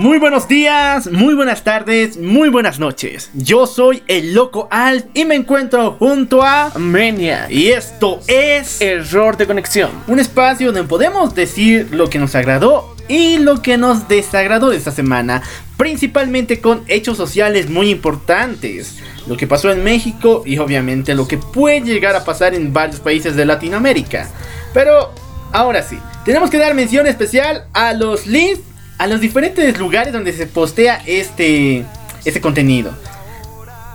Muy buenos días, muy buenas tardes, muy buenas noches. Yo soy el Loco Alt y me encuentro junto a Menia. Y esto es Error de conexión. Un espacio donde podemos decir lo que nos agradó y lo que nos desagradó de esta semana, principalmente con hechos sociales muy importantes. Lo que pasó en México y obviamente lo que puede llegar a pasar en varios países de Latinoamérica. Pero ahora sí, tenemos que dar mención especial a los links a los diferentes lugares donde se postea este, este contenido.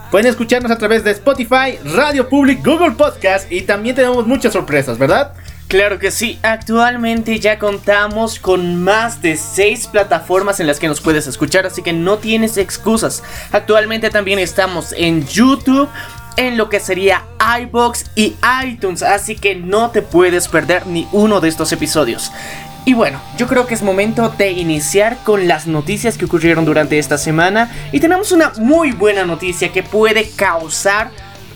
Pueden escucharnos a través de Spotify, Radio Public, Google Podcast y también tenemos muchas sorpresas, ¿verdad? Claro que sí, actualmente ya contamos con más de 6 plataformas en las que nos puedes escuchar, así que no tienes excusas. Actualmente también estamos en YouTube, en lo que sería iBox y iTunes, así que no te puedes perder ni uno de estos episodios. Y bueno, yo creo que es momento de iniciar con las noticias que ocurrieron durante esta semana. Y tenemos una muy buena noticia que puede causar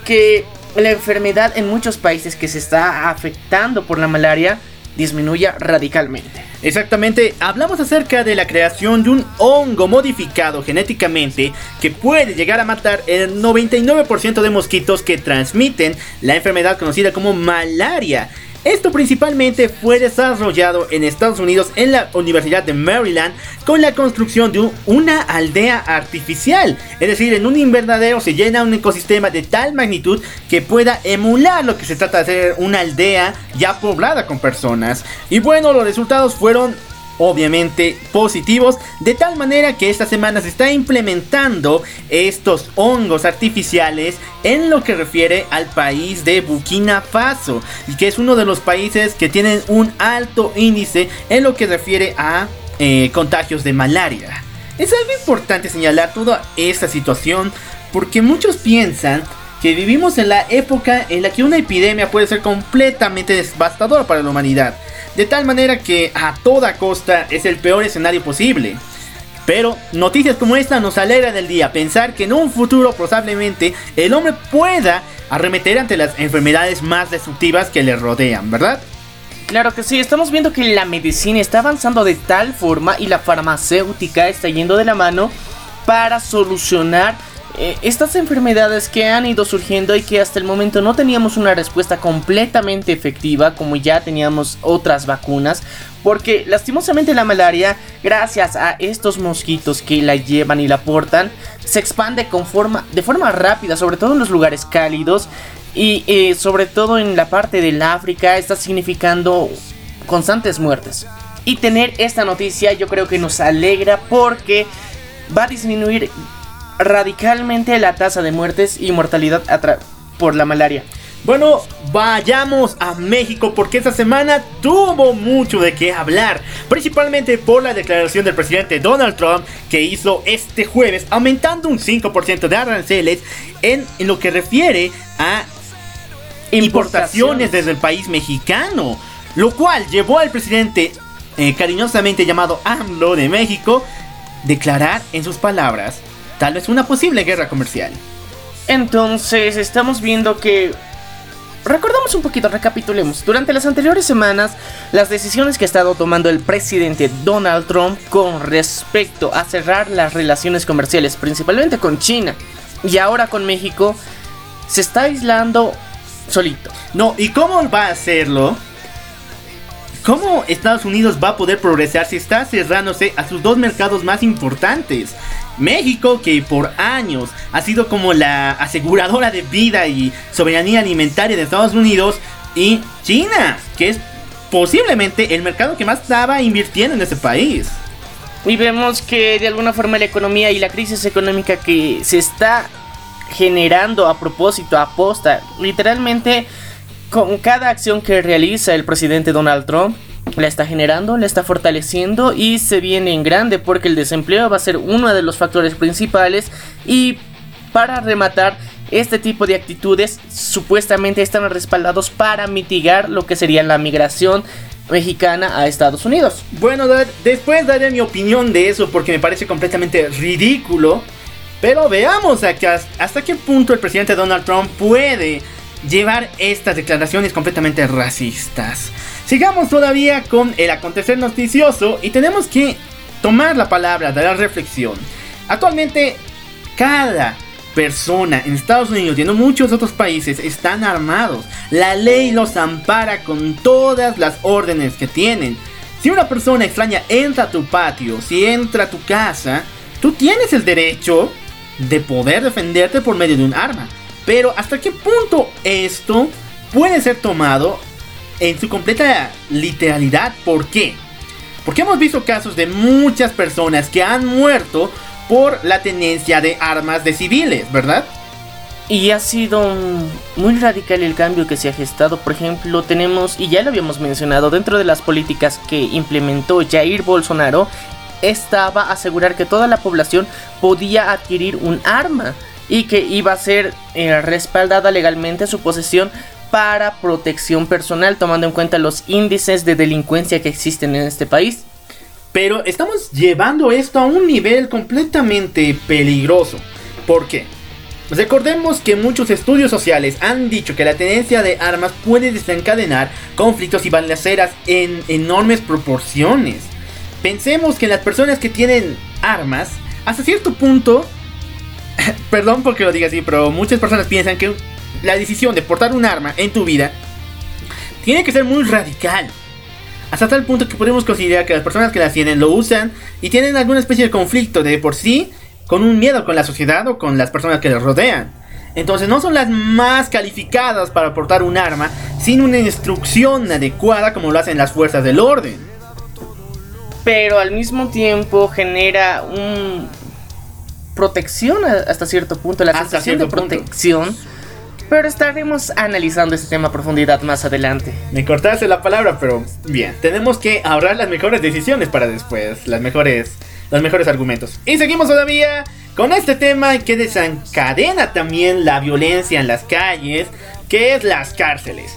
que la enfermedad en muchos países que se está afectando por la malaria disminuya radicalmente. Exactamente, hablamos acerca de la creación de un hongo modificado genéticamente que puede llegar a matar el 99% de mosquitos que transmiten la enfermedad conocida como malaria. Esto principalmente fue desarrollado en Estados Unidos en la Universidad de Maryland con la construcción de una aldea artificial. Es decir, en un invernadero se llena un ecosistema de tal magnitud que pueda emular lo que se trata de hacer una aldea ya poblada con personas. Y bueno, los resultados fueron obviamente positivos, de tal manera que esta semana se está implementando estos hongos artificiales en lo que refiere al país de Burkina Faso, y que es uno de los países que tienen un alto índice en lo que refiere a eh, contagios de malaria. Es algo importante señalar toda esta situación porque muchos piensan que vivimos en la época en la que una epidemia puede ser completamente devastadora para la humanidad de tal manera que a toda costa es el peor escenario posible. Pero noticias como esta nos alegra del día, pensar que en un futuro probablemente el hombre pueda arremeter ante las enfermedades más destructivas que le rodean, ¿verdad? Claro que sí, estamos viendo que la medicina está avanzando de tal forma y la farmacéutica está yendo de la mano para solucionar estas enfermedades que han ido surgiendo y que hasta el momento no teníamos una respuesta completamente efectiva como ya teníamos otras vacunas. Porque lastimosamente la malaria, gracias a estos mosquitos que la llevan y la portan, se expande con forma, de forma rápida, sobre todo en los lugares cálidos. Y eh, sobre todo en la parte del África está significando constantes muertes. Y tener esta noticia yo creo que nos alegra porque va a disminuir radicalmente la tasa de muertes y mortalidad por la malaria. Bueno, vayamos a México porque esta semana tuvo mucho de qué hablar, principalmente por la declaración del presidente Donald Trump que hizo este jueves aumentando un 5% de aranceles en, lo que refiere a importaciones desde el país mexicano, lo cual llevó al presidente eh, cariñosamente llamado AMLO de México declarar en sus palabras tal vez una posible guerra comercial. Entonces, estamos viendo que... Recordamos un poquito, recapitulemos. Durante las anteriores semanas, las decisiones que ha estado tomando el presidente Donald Trump con respecto a cerrar las relaciones comerciales, principalmente con China y ahora con México, se está aislando solito. No, ¿y cómo va a hacerlo? ¿Cómo Estados Unidos va a poder progresar si está cerrándose a sus dos mercados más importantes? México, que por años ha sido como la aseguradora de vida y soberanía alimentaria de Estados Unidos, y China, que es posiblemente el mercado que más estaba invirtiendo en ese país. Y vemos que de alguna forma la economía y la crisis económica que se está generando a propósito, a posta, literalmente con cada acción que realiza el presidente Donald Trump, la está generando, la está fortaleciendo y se viene en grande porque el desempleo va a ser uno de los factores principales y para rematar este tipo de actitudes supuestamente están respaldados para mitigar lo que sería la migración mexicana a Estados Unidos. Bueno, después daré mi opinión de eso porque me parece completamente ridículo. Pero veamos hasta qué punto el presidente Donald Trump puede llevar estas declaraciones completamente racistas. Sigamos todavía con el acontecer noticioso y tenemos que tomar la palabra de la reflexión. Actualmente, cada persona en Estados Unidos y en muchos otros países están armados. La ley los ampara con todas las órdenes que tienen. Si una persona extraña entra a tu patio, si entra a tu casa, tú tienes el derecho de poder defenderte por medio de un arma. Pero hasta qué punto esto puede ser tomado en su completa literalidad. ¿Por qué? Porque hemos visto casos de muchas personas que han muerto por la tenencia de armas de civiles, ¿verdad? Y ha sido muy radical el cambio que se ha gestado. Por ejemplo, tenemos, y ya lo habíamos mencionado, dentro de las políticas que implementó Jair Bolsonaro, estaba asegurar que toda la población podía adquirir un arma y que iba a ser eh, respaldada legalmente su posesión para protección personal, tomando en cuenta los índices de delincuencia que existen en este país. Pero estamos llevando esto a un nivel completamente peligroso. ¿Por qué? Recordemos que muchos estudios sociales han dicho que la tenencia de armas puede desencadenar conflictos y balaceras en enormes proporciones. Pensemos que las personas que tienen armas, hasta cierto punto, perdón porque lo diga así, pero muchas personas piensan que la decisión de portar un arma en tu vida tiene que ser muy radical. Hasta tal punto que podemos considerar que las personas que las tienen lo usan y tienen alguna especie de conflicto de por sí con un miedo con la sociedad o con las personas que les rodean. Entonces no son las más calificadas para portar un arma sin una instrucción adecuada como lo hacen las fuerzas del orden. Pero al mismo tiempo genera un protección hasta cierto punto, la sensación de protección. Pero estaremos analizando este tema a profundidad más adelante. Me cortaste la palabra, pero bien. Tenemos que ahorrar las mejores decisiones para después. Las mejores, los mejores argumentos. Y seguimos todavía con este tema que desencadena también la violencia en las calles, que es las cárceles.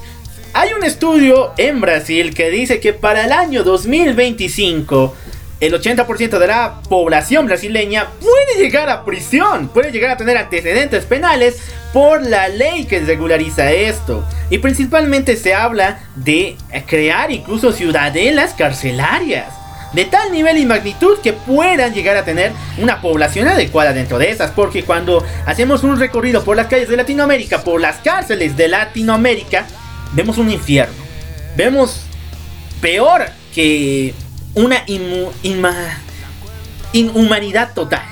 Hay un estudio en Brasil que dice que para el año 2025 el 80% de la población brasileña puede llegar a prisión, puede llegar a tener antecedentes penales por la ley que regulariza esto. Y principalmente se habla de crear incluso ciudadelas carcelarias. De tal nivel y magnitud que puedan llegar a tener una población adecuada dentro de esas. Porque cuando hacemos un recorrido por las calles de Latinoamérica, por las cárceles de Latinoamérica, vemos un infierno. Vemos peor que una inhumanidad total.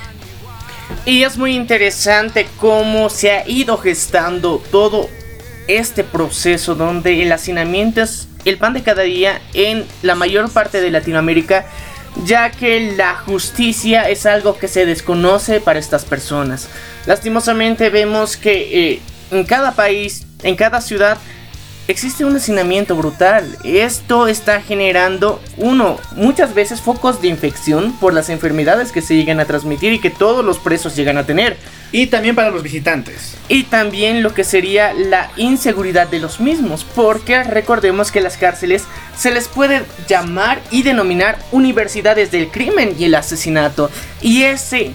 Y es muy interesante cómo se ha ido gestando todo este proceso donde el hacinamiento es el pan de cada día en la mayor parte de Latinoamérica, ya que la justicia es algo que se desconoce para estas personas. Lastimosamente vemos que eh, en cada país, en cada ciudad, existe un hacinamiento brutal. Esto está generando, uno, muchas veces focos de infección por las enfermedades que se llegan a transmitir y que todos los presos llegan a tener. Y también para los visitantes. Y también lo que sería la inseguridad de los mismos, porque recordemos que las cárceles se les puede llamar y denominar universidades del crimen y el asesinato. Y ese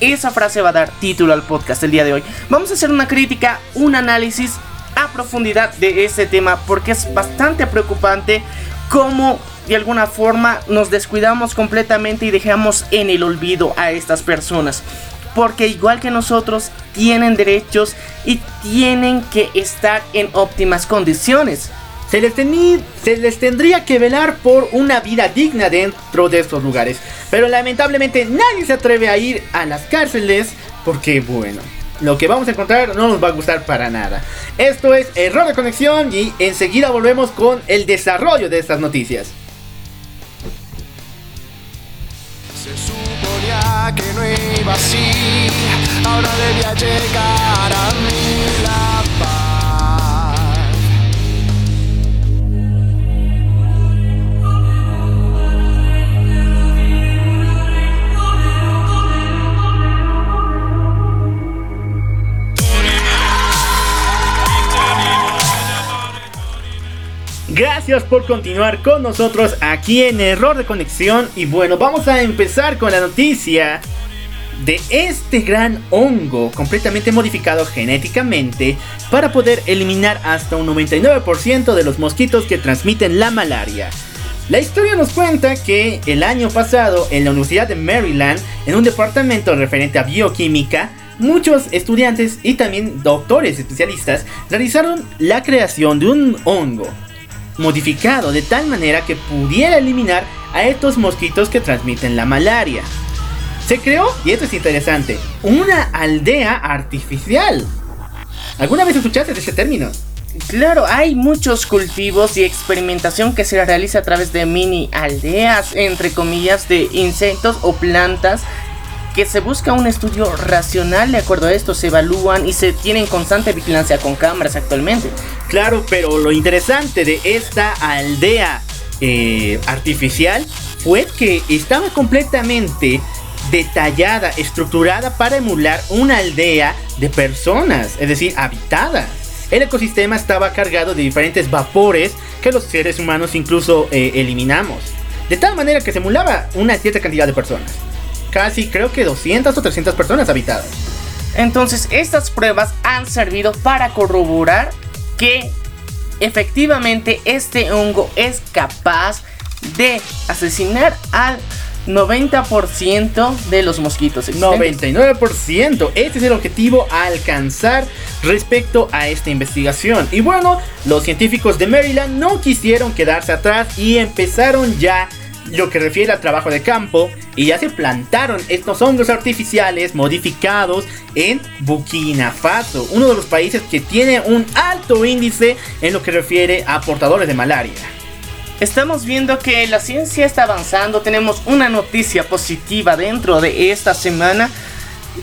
esa frase va a dar título al podcast el día de hoy. Vamos a hacer una crítica, un análisis a profundidad de ese tema porque es bastante preocupante cómo de alguna forma nos descuidamos completamente y dejamos en el olvido a estas personas. Porque igual que nosotros tienen derechos y tienen que estar en óptimas condiciones. se les, se les tendría que velar por una vida digna dentro de estos lugares. Pero lamentablemente nadie se atreve a ir a las cárceles porque, bueno, lo que vamos a encontrar no nos va a gustar para nada. Esto es error de conexión y enseguida volvemos con el desarrollo de estas noticias. Se suponía que no iba así, ahora debía llegar a mí la Gracias por continuar con nosotros aquí en Error de Conexión. Y bueno, vamos a empezar con la noticia de este gran hongo completamente modificado genéticamente para poder eliminar hasta un 99% de los mosquitos que transmiten la malaria. La historia nos cuenta que el año pasado en la Universidad de Maryland, en un departamento referente a bioquímica, muchos estudiantes y también doctores especialistas realizaron la creación de un hongo modificado de tal manera que pudiera eliminar a estos mosquitos que transmiten la malaria. Se creó, y esto es interesante, una aldea artificial. ¿Alguna vez escuchaste de ese término? Claro, hay muchos cultivos y experimentación que se realiza a través de mini aldeas, entre comillas, de insectos o plantas que se busca un estudio racional de acuerdo a esto, se evalúan y se tienen constante vigilancia con cámaras actualmente. Claro, pero lo interesante de esta aldea eh, artificial fue que estaba completamente detallada, estructurada para emular una aldea de personas, es decir, habitada. El ecosistema estaba cargado de diferentes vapores que los seres humanos incluso eh, eliminamos. De tal manera que se emulaba una cierta cantidad de personas casi creo que 200 o 300 personas habitadas. Entonces estas pruebas han servido para corroborar que efectivamente este hongo es capaz de asesinar al 90% de los mosquitos. 99%. Este es el objetivo a alcanzar respecto a esta investigación. Y bueno, los científicos de Maryland no quisieron quedarse atrás y empezaron ya lo que refiere al trabajo de campo y ya se plantaron estos hongos artificiales modificados en Burkina Faso, uno de los países que tiene un alto índice en lo que refiere a portadores de malaria. Estamos viendo que la ciencia está avanzando, tenemos una noticia positiva dentro de esta semana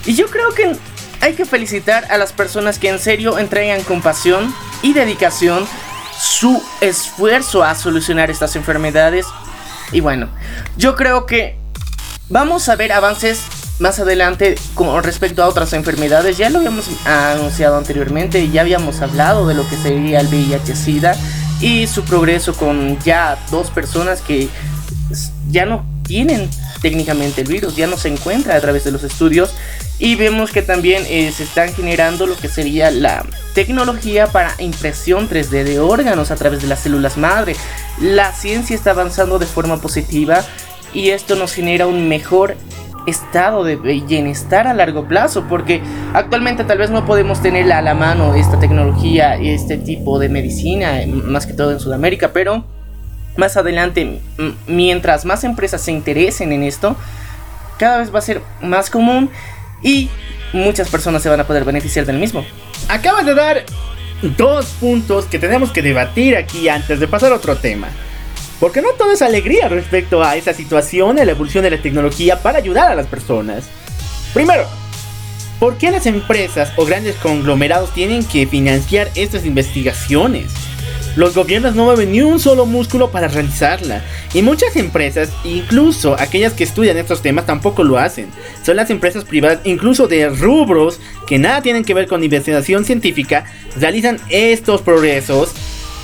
y yo creo que hay que felicitar a las personas que en serio entregan compasión y dedicación su esfuerzo a solucionar estas enfermedades y bueno, yo creo que vamos a ver avances más adelante con respecto a otras enfermedades. Ya lo habíamos anunciado anteriormente, ya habíamos hablado de lo que sería el VIH-Sida y su progreso con ya dos personas que ya no tienen técnicamente el virus, ya no se encuentra a través de los estudios y vemos que también eh, se están generando lo que sería la tecnología para impresión 3D de órganos a través de las células madre. La ciencia está avanzando de forma positiva y esto nos genera un mejor estado de bienestar a largo plazo porque actualmente tal vez no podemos tener a la mano esta tecnología y este tipo de medicina más que todo en Sudamérica pero más adelante mientras más empresas se interesen en esto cada vez va a ser más común y muchas personas se van a poder beneficiar del mismo. Acabas de dar dos puntos que tenemos que debatir aquí antes de pasar a otro tema. Porque no todo es alegría respecto a esa situación, a la evolución de la tecnología para ayudar a las personas. Primero, ¿por qué las empresas o grandes conglomerados tienen que financiar estas investigaciones? Los gobiernos no mueven ni un solo músculo para realizarla. Y muchas empresas, incluso aquellas que estudian estos temas, tampoco lo hacen. Son las empresas privadas, incluso de rubros que nada tienen que ver con investigación científica, realizan estos progresos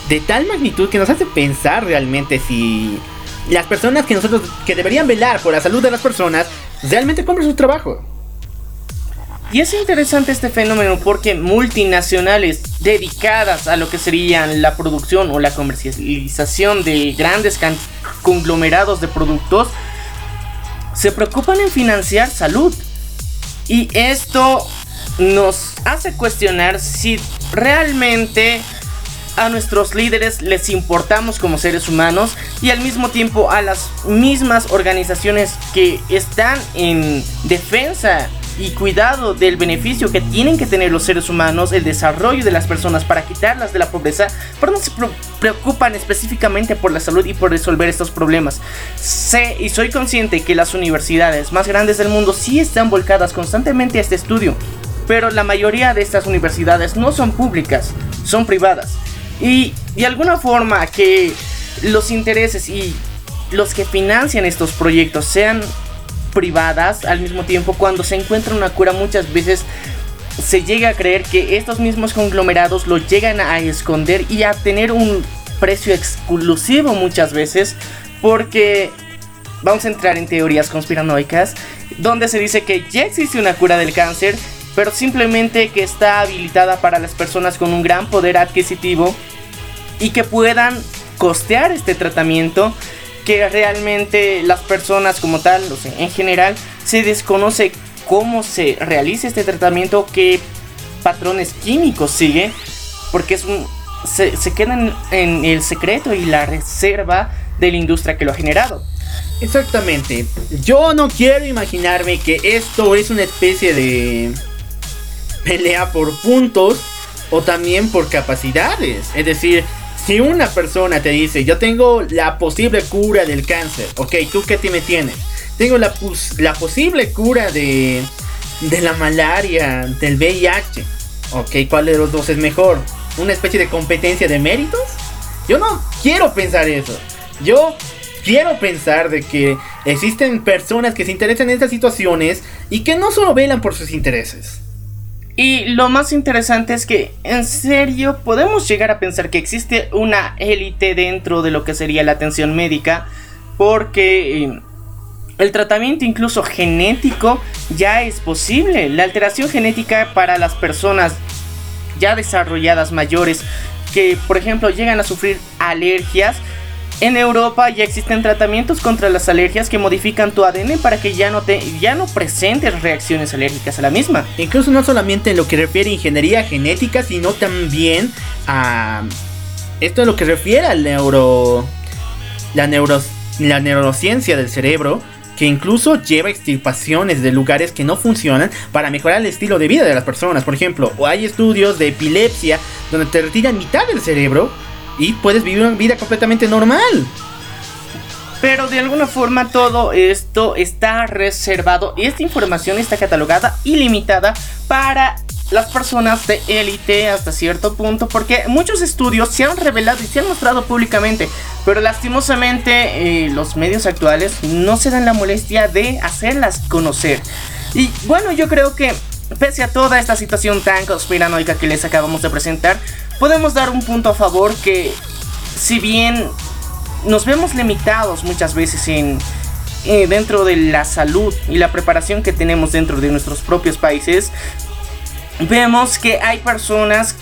de tal magnitud que nos hace pensar realmente si las personas que nosotros que deberían velar por la salud de las personas realmente cumplen su trabajo. Y es interesante este fenómeno porque multinacionales dedicadas a lo que serían la producción o la comercialización de grandes conglomerados de productos se preocupan en financiar salud. Y esto nos hace cuestionar si realmente a nuestros líderes les importamos como seres humanos y al mismo tiempo a las mismas organizaciones que están en defensa y cuidado del beneficio que tienen que tener los seres humanos, el desarrollo de las personas para quitarlas de la pobreza, pero no se preocupan específicamente por la salud y por resolver estos problemas. Sé y soy consciente que las universidades más grandes del mundo sí están volcadas constantemente a este estudio, pero la mayoría de estas universidades no son públicas, son privadas. Y de alguna forma que los intereses y los que financian estos proyectos sean privadas al mismo tiempo cuando se encuentra una cura muchas veces se llega a creer que estos mismos conglomerados lo llegan a esconder y a tener un precio exclusivo muchas veces porque vamos a entrar en teorías conspiranoicas donde se dice que ya existe una cura del cáncer pero simplemente que está habilitada para las personas con un gran poder adquisitivo y que puedan costear este tratamiento que realmente las personas como tal, o sea, en general, se desconoce cómo se realiza este tratamiento, qué patrones químicos sigue, porque es un, se, se quedan en el secreto y la reserva de la industria que lo ha generado. Exactamente. Yo no quiero imaginarme que esto es una especie de pelea por puntos o también por capacidades. Es decir, si una persona te dice, yo tengo la posible cura del cáncer, ok, ¿tú qué me tienes? Tengo la, la posible cura de, de la malaria, del VIH. Ok, ¿cuál de los dos es mejor? ¿Una especie de competencia de méritos? Yo no quiero pensar eso. Yo quiero pensar de que existen personas que se interesan en estas situaciones y que no solo velan por sus intereses. Y lo más interesante es que, en serio, podemos llegar a pensar que existe una élite dentro de lo que sería la atención médica, porque eh, el tratamiento incluso genético ya es posible. La alteración genética para las personas ya desarrolladas mayores que, por ejemplo, llegan a sufrir alergias, en Europa ya existen tratamientos contra las alergias que modifican tu ADN para que ya no te ya no presentes reacciones alérgicas a la misma. Incluso no solamente en lo que refiere a ingeniería genética, sino también a esto es lo que refiere al neuro la neuro la neurociencia del cerebro que incluso lleva extirpaciones de lugares que no funcionan para mejorar el estilo de vida de las personas. Por ejemplo, hay estudios de epilepsia donde te retiran mitad del cerebro y puedes vivir una vida completamente normal. Pero de alguna forma todo esto está reservado y esta información está catalogada y limitada para las personas de élite hasta cierto punto porque muchos estudios se han revelado y se han mostrado públicamente pero lastimosamente eh, los medios actuales no se dan la molestia de hacerlas conocer y bueno yo creo que pese a toda esta situación tan conspiranoica que les acabamos de presentar podemos dar un punto a favor que si bien nos vemos limitados muchas veces en eh, dentro de la salud y la preparación que tenemos dentro de nuestros propios países, vemos que hay personas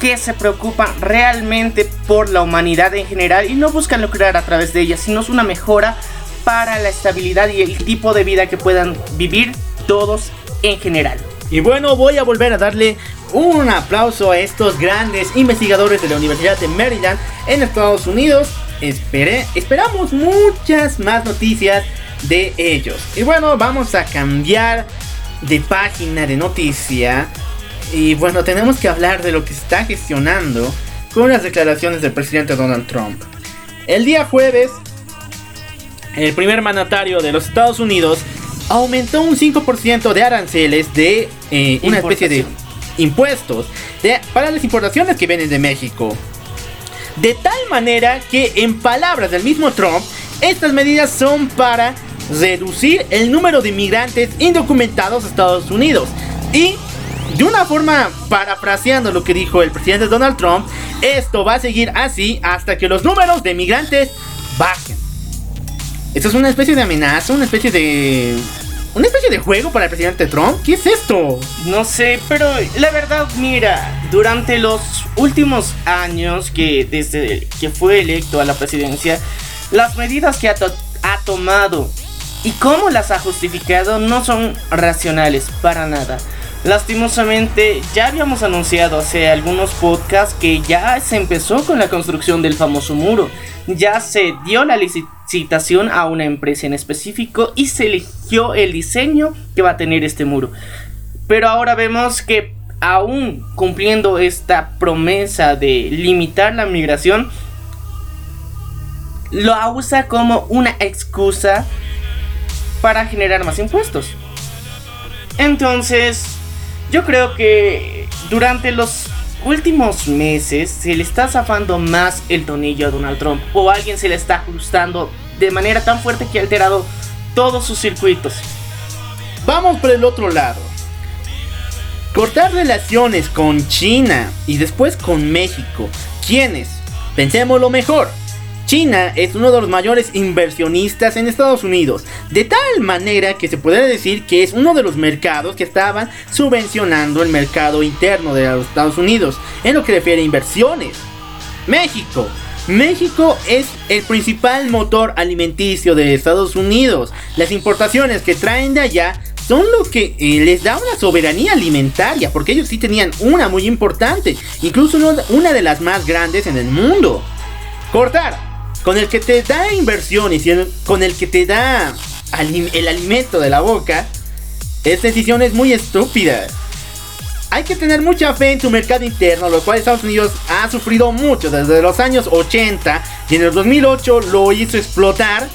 que se preocupan realmente por la humanidad en general y no buscan lucrar a través de ella, sino es una mejora para la estabilidad y el tipo de vida que puedan vivir todos en general. Y bueno, voy a volver a darle un aplauso a estos grandes investigadores de la Universidad de Maryland en Estados Unidos. Esperamos muchas más noticias de ellos. Y bueno, vamos a cambiar de página de noticia. Y bueno, tenemos que hablar de lo que está gestionando con las declaraciones del presidente Donald Trump. El día jueves, el primer mandatario de los Estados Unidos aumentó un 5% de aranceles de eh, una especie de impuestos para las importaciones que vienen de México. De tal manera que, en palabras del mismo Trump, estas medidas son para reducir el número de inmigrantes indocumentados a Estados Unidos. Y, de una forma parafraseando lo que dijo el presidente Donald Trump, esto va a seguir así hasta que los números de inmigrantes bajen. Esto es una especie de amenaza, una especie de ¿Una especie de juego para el presidente Trump? ¿Qué es esto? No sé, pero la verdad, mira, durante los últimos años que desde que fue electo a la presidencia, las medidas que ha, tomado y cómo las ha justificado no son racionales para nada. Lastimosamente, ya habíamos anunciado hace algunos podcasts que ya se empezó con la construcción del famoso muro. Ya se dio la licitación a una empresa en específico y se eligió el diseño que va a tener este muro. Pero ahora vemos que aún cumpliendo esta promesa de limitar la migración, lo usa como una excusa para generar más impuestos. Entonces, yo creo que durante los últimos meses se le está zafando más el tonillo a Donald Trump o alguien se le está ajustando de manera tan fuerte que ha alterado todos sus circuitos. Vamos por el otro lado. Cortar relaciones con China y después con México. ¿Quiénes? Pensemos lo mejor. China es uno de los mayores inversionistas en Estados Unidos, de tal manera que se puede decir que es uno de los mercados que estaban subvencionando el mercado interno de los Estados Unidos en lo que refiere a inversiones. México. México es el principal motor alimenticio de Estados Unidos. Las importaciones que traen de allá son lo que eh, les da una soberanía alimentaria, porque ellos sí tenían una muy importante, incluso una de las más grandes en el mundo. Cortar, con el que te da inversiones y con el que te da el alimento de la boca, es decisiones muy estúpidas. Hay que tener mucha fe en tu mercado interno, lo cual Estados Unidos ha sufrido mucho desde los años 80 y en el 2008 lo hizo explotar.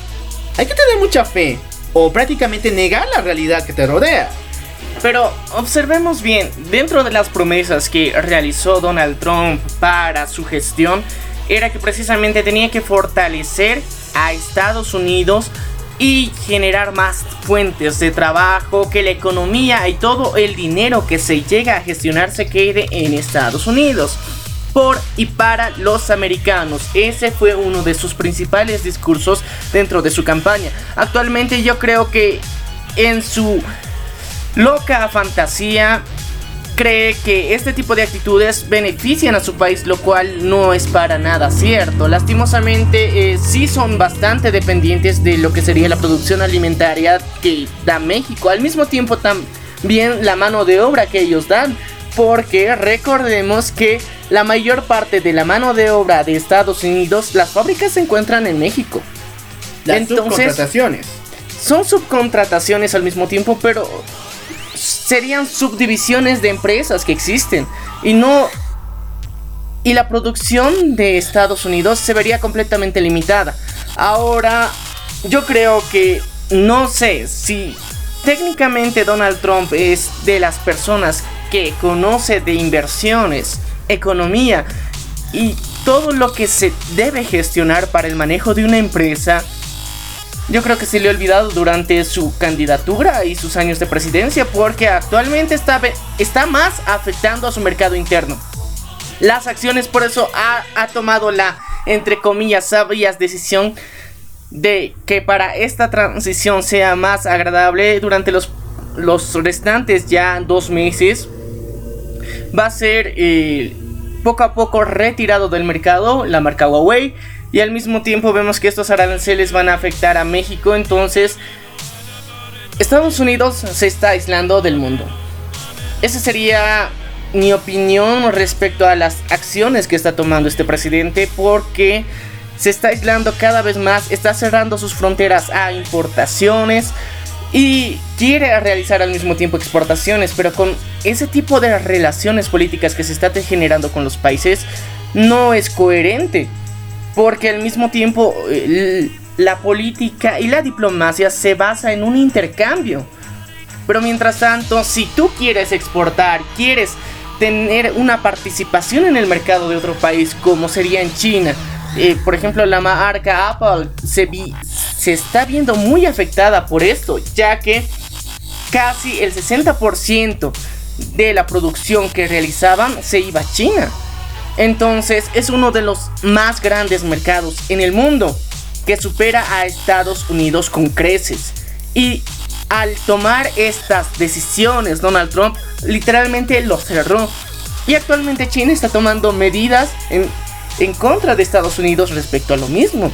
Hay que tener mucha fe o prácticamente negar la realidad que te rodea. Pero observemos bien, dentro de las promesas que realizó Donald Trump para su gestión, era que precisamente tenía que fortalecer a Estados Unidos y generar más fuentes de trabajo, que la economía y todo el dinero que se llega a gestionar se quede en Estados Unidos por y para los americanos. Ese fue uno de sus principales discursos dentro de su campaña. Actualmente yo creo que en su loca fantasía cree que este tipo de actitudes benefician a su país, lo cual no es para nada cierto. Lastimosamente, eh, sí son bastante dependientes de lo que sería la producción alimentaria que da México. Al mismo tiempo, también la mano de obra que ellos dan. Porque recordemos que la mayor parte de la mano de obra de Estados Unidos, las fábricas se encuentran en México. Las subcontrataciones. Son subcontrataciones al mismo tiempo, pero serían subdivisiones de empresas que existen. Y no. Y la producción de Estados Unidos se vería completamente limitada. Ahora, yo creo que. No sé si técnicamente Donald Trump es de las personas que conoce de inversiones, economía y todo lo que se debe gestionar para el manejo de una empresa, yo creo que se le ha olvidado durante su candidatura y sus años de presidencia porque actualmente está, está más afectando a su mercado interno. Las acciones por eso ha, ha tomado la, entre comillas, sabias decisión de que para esta transición sea más agradable durante los, los restantes ya dos meses va a ser eh, poco a poco retirado del mercado la marca Huawei y al mismo tiempo vemos que estos aranceles van a afectar a México entonces Estados Unidos se está aislando del mundo. Esa sería mi opinión respecto a las acciones que está tomando este presidente porque se está aislando cada vez más, está cerrando sus fronteras a importaciones, y quiere realizar al mismo tiempo exportaciones, pero con ese tipo de relaciones políticas que se está generando con los países no es coherente, porque al mismo tiempo la política y la diplomacia se basa en un intercambio. Pero mientras tanto, si tú quieres exportar, quieres tener una participación en el mercado de otro país, como sería en China, eh, por ejemplo, la marca Apple se, se está viendo muy afectada por esto, ya que casi el 60% de la producción que realizaban se iba a China. Entonces es uno de los más grandes mercados en el mundo que supera a Estados Unidos con creces. Y al tomar estas decisiones, Donald Trump literalmente lo cerró. Y actualmente China está tomando medidas en en contra de Estados Unidos respecto a lo mismo.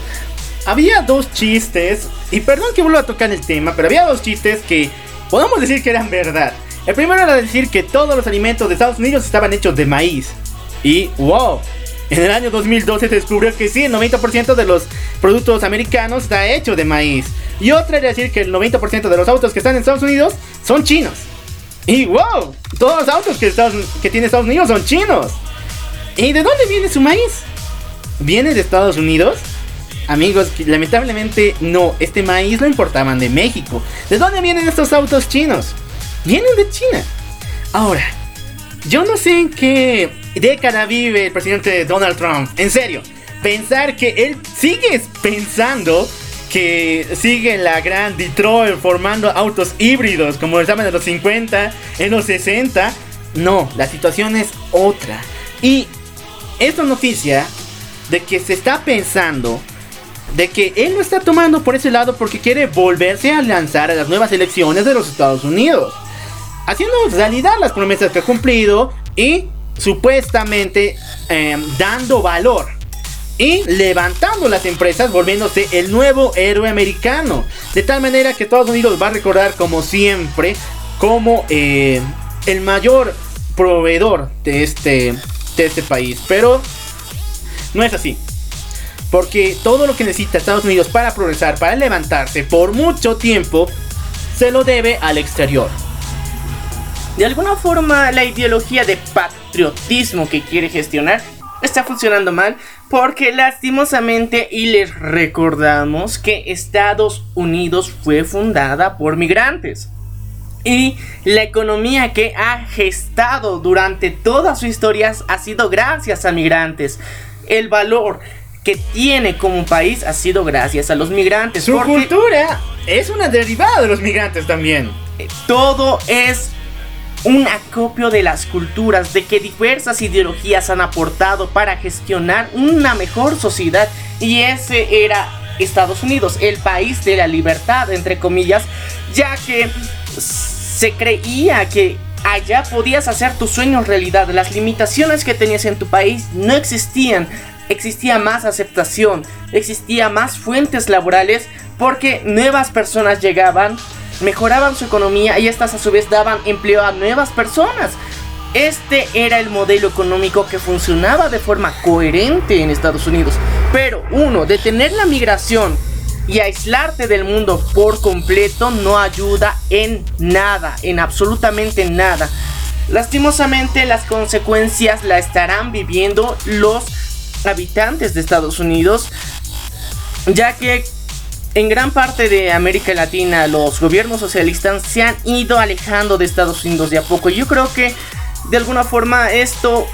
Había dos chistes, y perdón que vuelva a tocar el tema, pero había dos chistes que podemos decir que eran verdad. El primero era decir que todos los alimentos de Estados Unidos estaban hechos de maíz. Y wow, en el año 2012 se descubrió que sí, el 90% de los productos americanos está hecho de maíz. Y otra era decir que el 90% de los autos que están en Estados Unidos son chinos. Y wow, todos los autos que, que tiene Estados Unidos son chinos. ¿Y de dónde viene su maíz? ¿Viene de Estados Unidos? Amigos, lamentablemente no, este maíz lo importaban de México. ¿De dónde vienen estos autos chinos? Vienen de China. Ahora, yo no sé en qué década vive el presidente Donald Trump. En serio, pensar que él sigue pensando que sigue la gran Detroit formando autos híbridos como estaban en los 50, en los 60. No, la situación es otra. Y esta noticia de que se está pensando de que él lo está tomando por ese lado porque quiere volverse a lanzar a las nuevas elecciones de los Estados Unidos. Haciendo realidad las promesas que ha cumplido y supuestamente em, dando valor y levantando las empresas, volviéndose el nuevo héroe americano. De tal manera que Estados Unidos va a recordar como siempre como eh, el mayor proveedor de este, de este país. Pero no es así. Porque todo lo que necesita Estados Unidos para progresar, para levantarse por mucho tiempo, se lo debe al exterior. De alguna forma, la ideología de patriotismo que quiere gestionar está funcionando mal porque lastimosamente y les recordamos que Estados Unidos fue fundada por migrantes. Y la economía que ha gestado durante toda su historia ha sido gracias a migrantes. El valor que tiene como país ha sido gracias a los migrantes. Su cultura es una derivada de los migrantes también. Todo es un acopio de las culturas, de que diversas ideologías han aportado para gestionar una mejor sociedad. Y ese era Estados Unidos, el país de la libertad, entre comillas, ya que se creía que allá podías hacer tus sueños realidad. Las limitaciones que tenías en tu país no existían existía más aceptación, existía más fuentes laborales porque nuevas personas llegaban, mejoraban su economía y estas a su vez daban empleo a nuevas personas. Este era el modelo económico que funcionaba de forma coherente en Estados Unidos. Pero uno, detener la migración y aislarte del mundo por completo no ayuda en nada, en absolutamente nada. Lastimosamente las consecuencias la estarán viviendo los habitantes de Estados Unidos, ya que en gran parte de América Latina los gobiernos socialistas se han ido alejando de Estados Unidos de a poco. Yo creo que de alguna forma esto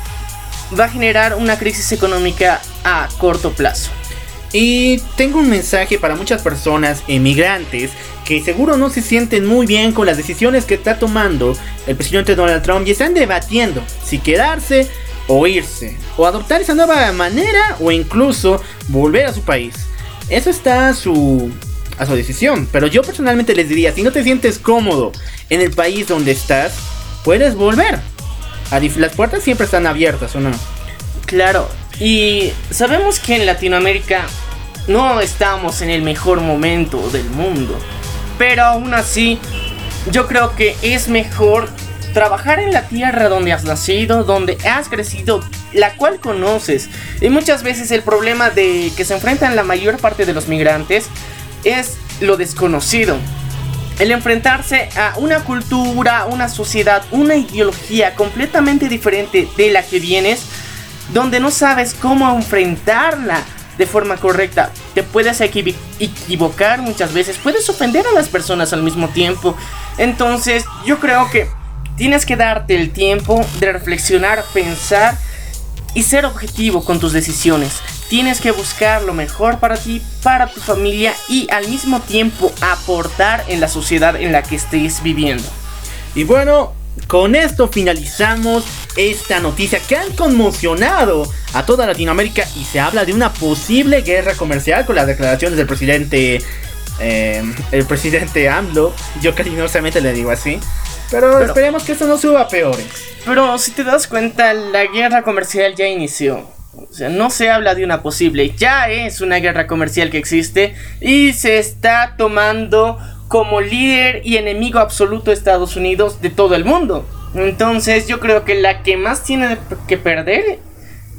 va a generar una crisis económica a corto plazo. Y tengo un mensaje para muchas personas emigrantes que seguro no se sienten muy bien con las decisiones que está tomando el presidente Donald Trump y están debatiendo si quedarse o irse, o adoptar esa nueva manera, o incluso volver a su país. Eso está a su, a su decisión, pero yo personalmente les diría, si no te sientes cómodo en el país donde estás, puedes volver. Las puertas siempre están abiertas, ¿o no? Claro, y sabemos que en Latinoamérica no estamos en el mejor momento del mundo, pero aún así yo creo que es mejor trabajar en la tierra donde has nacido, donde has crecido, la cual conoces. Y muchas veces el problema de que se enfrentan la mayor parte de los migrantes es lo desconocido. El enfrentarse a una cultura, una sociedad, una ideología completamente diferente de la que vienes, donde no sabes cómo enfrentarla de forma correcta. Te puedes equivocar muchas veces, puedes ofender a las personas al mismo tiempo. Entonces yo creo que Tienes que darte el tiempo de reflexionar, pensar y ser objetivo con tus decisiones. Tienes que buscar lo mejor para ti, para tu familia y al mismo tiempo aportar en la sociedad en la que estés viviendo. Y bueno, con esto finalizamos esta noticia que han conmocionado a toda Latinoamérica y se habla de una posible guerra comercial con las declaraciones del presidente, eh, el presidente AMLO. Yo cariñosamente le digo así. Pero, esperemos que esto no suba a peores. Pero si te das cuenta, la guerra comercial ya inició. O sea, no se habla de una posible, ya es una guerra comercial que existe y se está tomando como líder y enemigo absoluto de Estados Unidos de todo el mundo. Entonces yo creo que la que más tiene que perder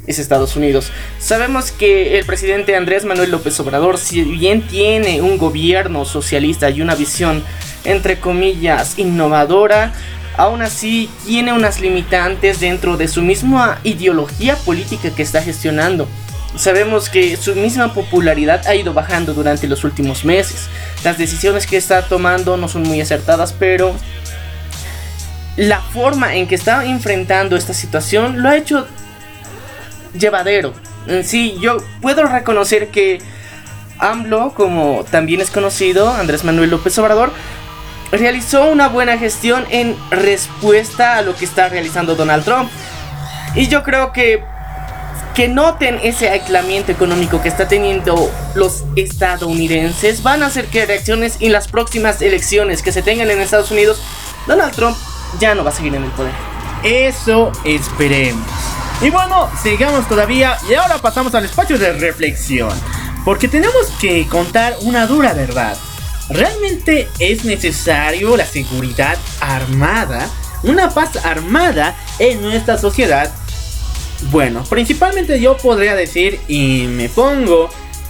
es Estados Unidos. Sabemos que el presidente Andrés Manuel López Obrador, si bien tiene un gobierno socialista y una visión, entre comillas, innovadora, aún así tiene unas limitantes dentro de su misma ideología política que está gestionando. Sabemos que su misma popularidad ha ido bajando durante los últimos meses. Las decisiones que está tomando no son muy acertadas, pero la forma en que está enfrentando esta situación lo ha hecho llevadero. Sí, yo puedo reconocer que AMLO, como también es conocido, Andrés Manuel López Obrador, realizó una buena gestión en respuesta a lo que está realizando Donald Trump. Y yo creo que que noten ese aislamiento económico que está teniendo los estadounidenses van a hacer que reacciones en las próximas elecciones que se tengan en Estados Unidos, Donald Trump ya no va a seguir en el poder. Eso esperemos. Y bueno, sigamos todavía y ahora pasamos al espacio de reflexión. Porque tenemos que contar una dura verdad. ¿Realmente es necesario la seguridad armada? Una paz armada en nuestra sociedad. Bueno, principalmente yo podría decir y me pongo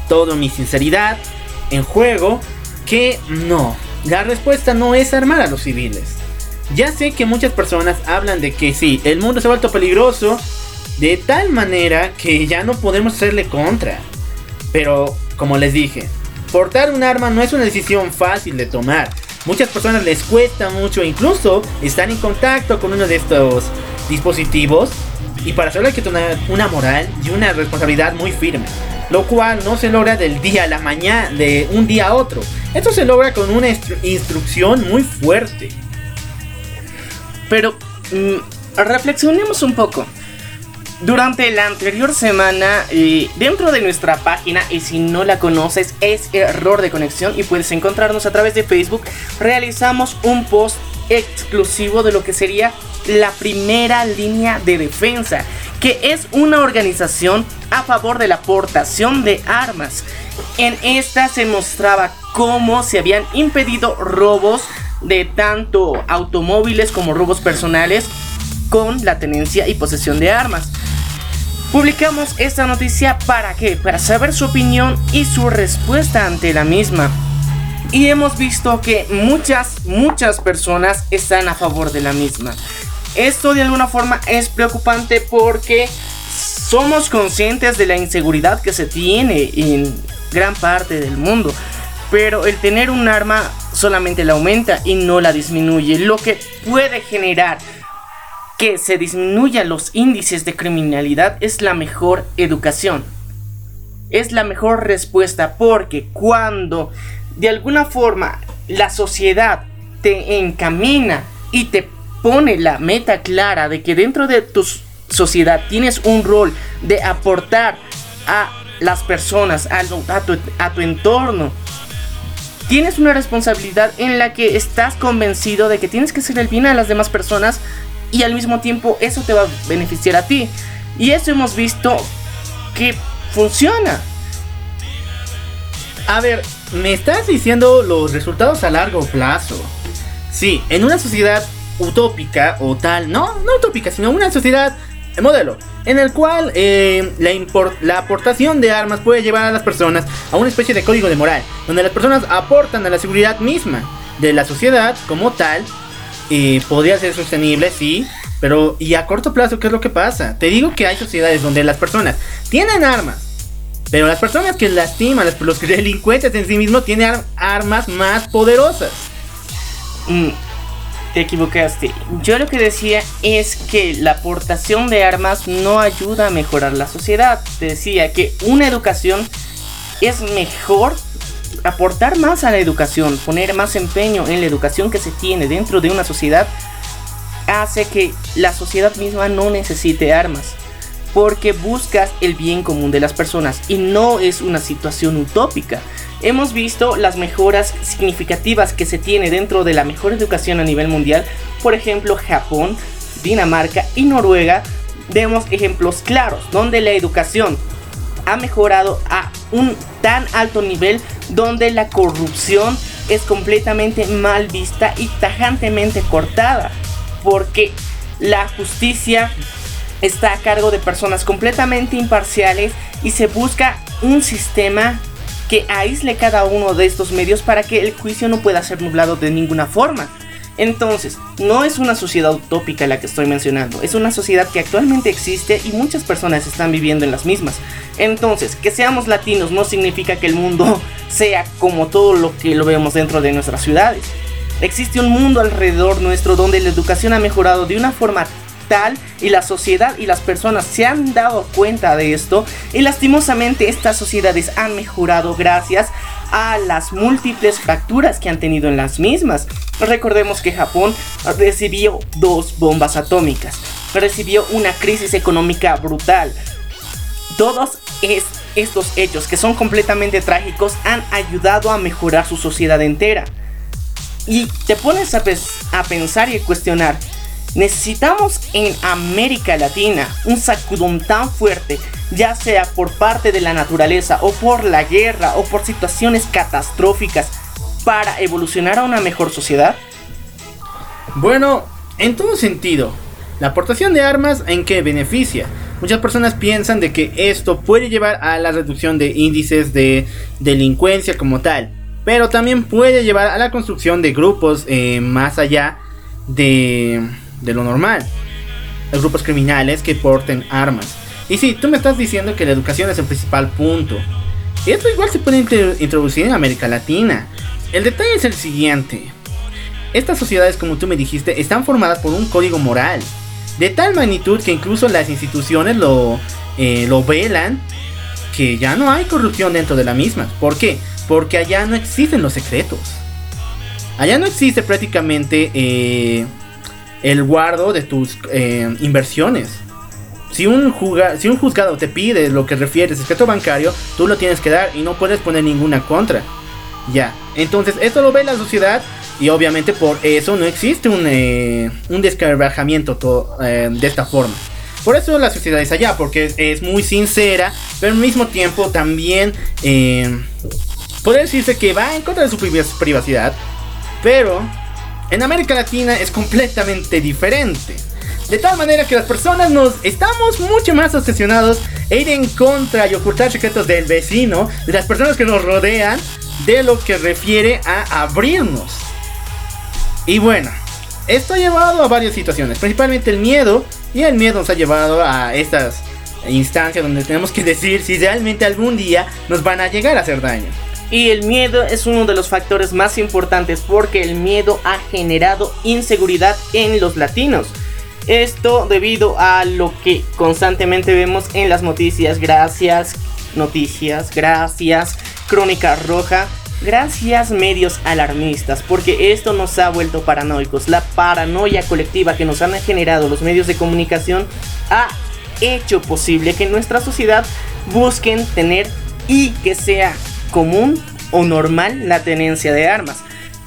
toda mi sinceridad en juego que no. La respuesta no es armar a los civiles. Ya sé que muchas personas hablan de que sí, el mundo se ha vuelto peligroso de tal manera que ya no podemos hacerle contra. Pero, como les dije, portar un arma no es una decisión fácil de tomar. Muchas personas les cuesta mucho, incluso están en contacto con uno de estos dispositivos. Y para hacerlo hay que tener una moral y una responsabilidad muy firme. Lo cual no se logra del día a la mañana, de un día a otro. Esto se logra con una instrucción muy fuerte. Pero mm, reflexionemos un poco. Durante la anterior semana, eh, dentro de nuestra página, y si no la conoces, es Error de Conexión y puedes encontrarnos a través de Facebook, realizamos un post exclusivo de lo que sería la primera línea de defensa, que es una organización a favor de la aportación de armas. En esta se mostraba cómo se habían impedido robos de tanto automóviles como robos personales con la tenencia y posesión de armas. Publicamos esta noticia para qué? Para saber su opinión y su respuesta ante la misma. Y hemos visto que muchas, muchas personas están a favor de la misma. Esto de alguna forma es preocupante porque somos conscientes de la inseguridad que se tiene en gran parte del mundo. Pero el tener un arma solamente la aumenta y no la disminuye. Lo que puede generar que se disminuyan los índices de criminalidad es la mejor educación. Es la mejor respuesta porque cuando de alguna forma la sociedad te encamina y te pone la meta clara de que dentro de tu sociedad tienes un rol de aportar a las personas, a, tu, a tu entorno, tienes una responsabilidad en la que estás convencido de que tienes que hacer el bien a las demás personas y al mismo tiempo eso te va a beneficiar a ti. Y eso hemos visto que funciona. A ver, me estás diciendo los resultados a largo plazo. Sí, en una sociedad utópica o tal, no, no utópica, sino una sociedad modelo, en el cual eh, la, la, aportación de armas puede llevar a las personas a una especie de código de moral, donde las personas aportan a la seguridad misma de la sociedad como tal, y podría ser sostenible, sí, pero ¿y a corto plazo qué es lo que pasa? Te digo que hay sociedades donde las personas tienen armas, pero las personas que lastiman, los delincuentes en sí mismos tienen armas más poderosas. Mm, te equivocaste. Yo lo que decía es que la aportación de armas no ayuda a mejorar la sociedad. Te decía que una educación es mejor aportar más a la educación, poner más empeño en la educación que se tiene dentro de una sociedad hace que la sociedad misma no necesite armas. Porque buscas el bien común de las personas y no es una situación utópica hemos visto las mejoras significativas que se tiene dentro de la mejor educación a nivel mundial. Por ejemplo, Japón, Dinamarca y Noruega. Vemos ejemplos claros donde la educación ha mejorado a un tan alto nivel donde la corrupción es completamente mal vista y tajantemente cortada, porque la justicia está a cargo de personas completamente imparciales y se busca un sistema que aísle cada uno de estos medios para que el juicio no pueda ser nublado de ninguna forma. Entonces, no es una sociedad utópica la que estoy mencionando, es una sociedad que actualmente existe y muchas personas están viviendo en las mismas. Entonces, que seamos latinos no significa que el mundo sea como todo lo que lo vemos dentro de nuestras ciudades. Existe un mundo alrededor nuestro donde la educación ha mejorado de una forma y la sociedad y las personas se han dado cuenta de esto y lastimosamente estas sociedades han mejorado gracias a las múltiples fracturas que han tenido en las mismas. Recordemos que Japón recibió dos bombas atómicas, recibió una crisis económica brutal. Todos estos hechos que son completamente trágicos han ayudado a mejorar su sociedad entera. Y te pones a, a pensar y a cuestionar, necesitamos en América Latina un sacudón tan fuerte, ya sea por parte de la naturaleza o por la guerra o por situaciones catastróficas, para evolucionar a una mejor sociedad? Bueno, en todo sentido, la aportación de armas en qué beneficia. Muchas personas piensan de que esto puede llevar a la reducción de índices de delincuencia como tal pero también puede llevar a la construcción de grupos eh, más allá de, de, lo normal. Grupos criminales que porten armas. Y sí, tú me estás diciendo que la educación es el principal punto. Y esto igual se puede introducir en América Latina. El detalle es el siguiente. Estas sociedades, como tú me dijiste, están formadas por un código moral. De tal magnitud que incluso las instituciones lo, eh, lo velan que ya no hay corrupción dentro de la misma. ¿Por qué? Porque allá no existen los secretos. Allá no existe prácticamente eh, el guardo de tus eh, inversiones. Si un, si un juzgado te pide lo que refiere a secreto bancario, tú lo tienes que dar y no puedes poner ninguna contra. Ya, entonces esto lo ve la sociedad y obviamente por eso no existe un, eh, descargamiento de esta forma. Por eso la sociedad es allá, porque es, muy sincera, pero al mismo tiempo también Puede decirse que va en contra de su privacidad, pero en América Latina es completamente diferente. De tal manera que las personas nos estamos mucho más obsesionados en ir en contra y ocultar secretos del vecino, de las personas que nos rodean, de lo que refiere a abrirnos. Y bueno, esto ha llevado a varias situaciones, principalmente el miedo, y el miedo nos ha llevado a estas instancias donde tenemos que decir si realmente algún día nos van a llegar a hacer daño. Y el miedo es uno de los factores más importantes porque el miedo ha generado inseguridad en los latinos. Esto debido a lo que constantemente vemos en las noticias. Gracias, noticias, gracias, crónica roja. Gracias medios alarmistas, porque esto nos ha vuelto paranoicos. La paranoia colectiva que nos han generado los medios de comunicación ha hecho posible que nuestra sociedad busquen tener y que sea común o normal la tenencia de armas.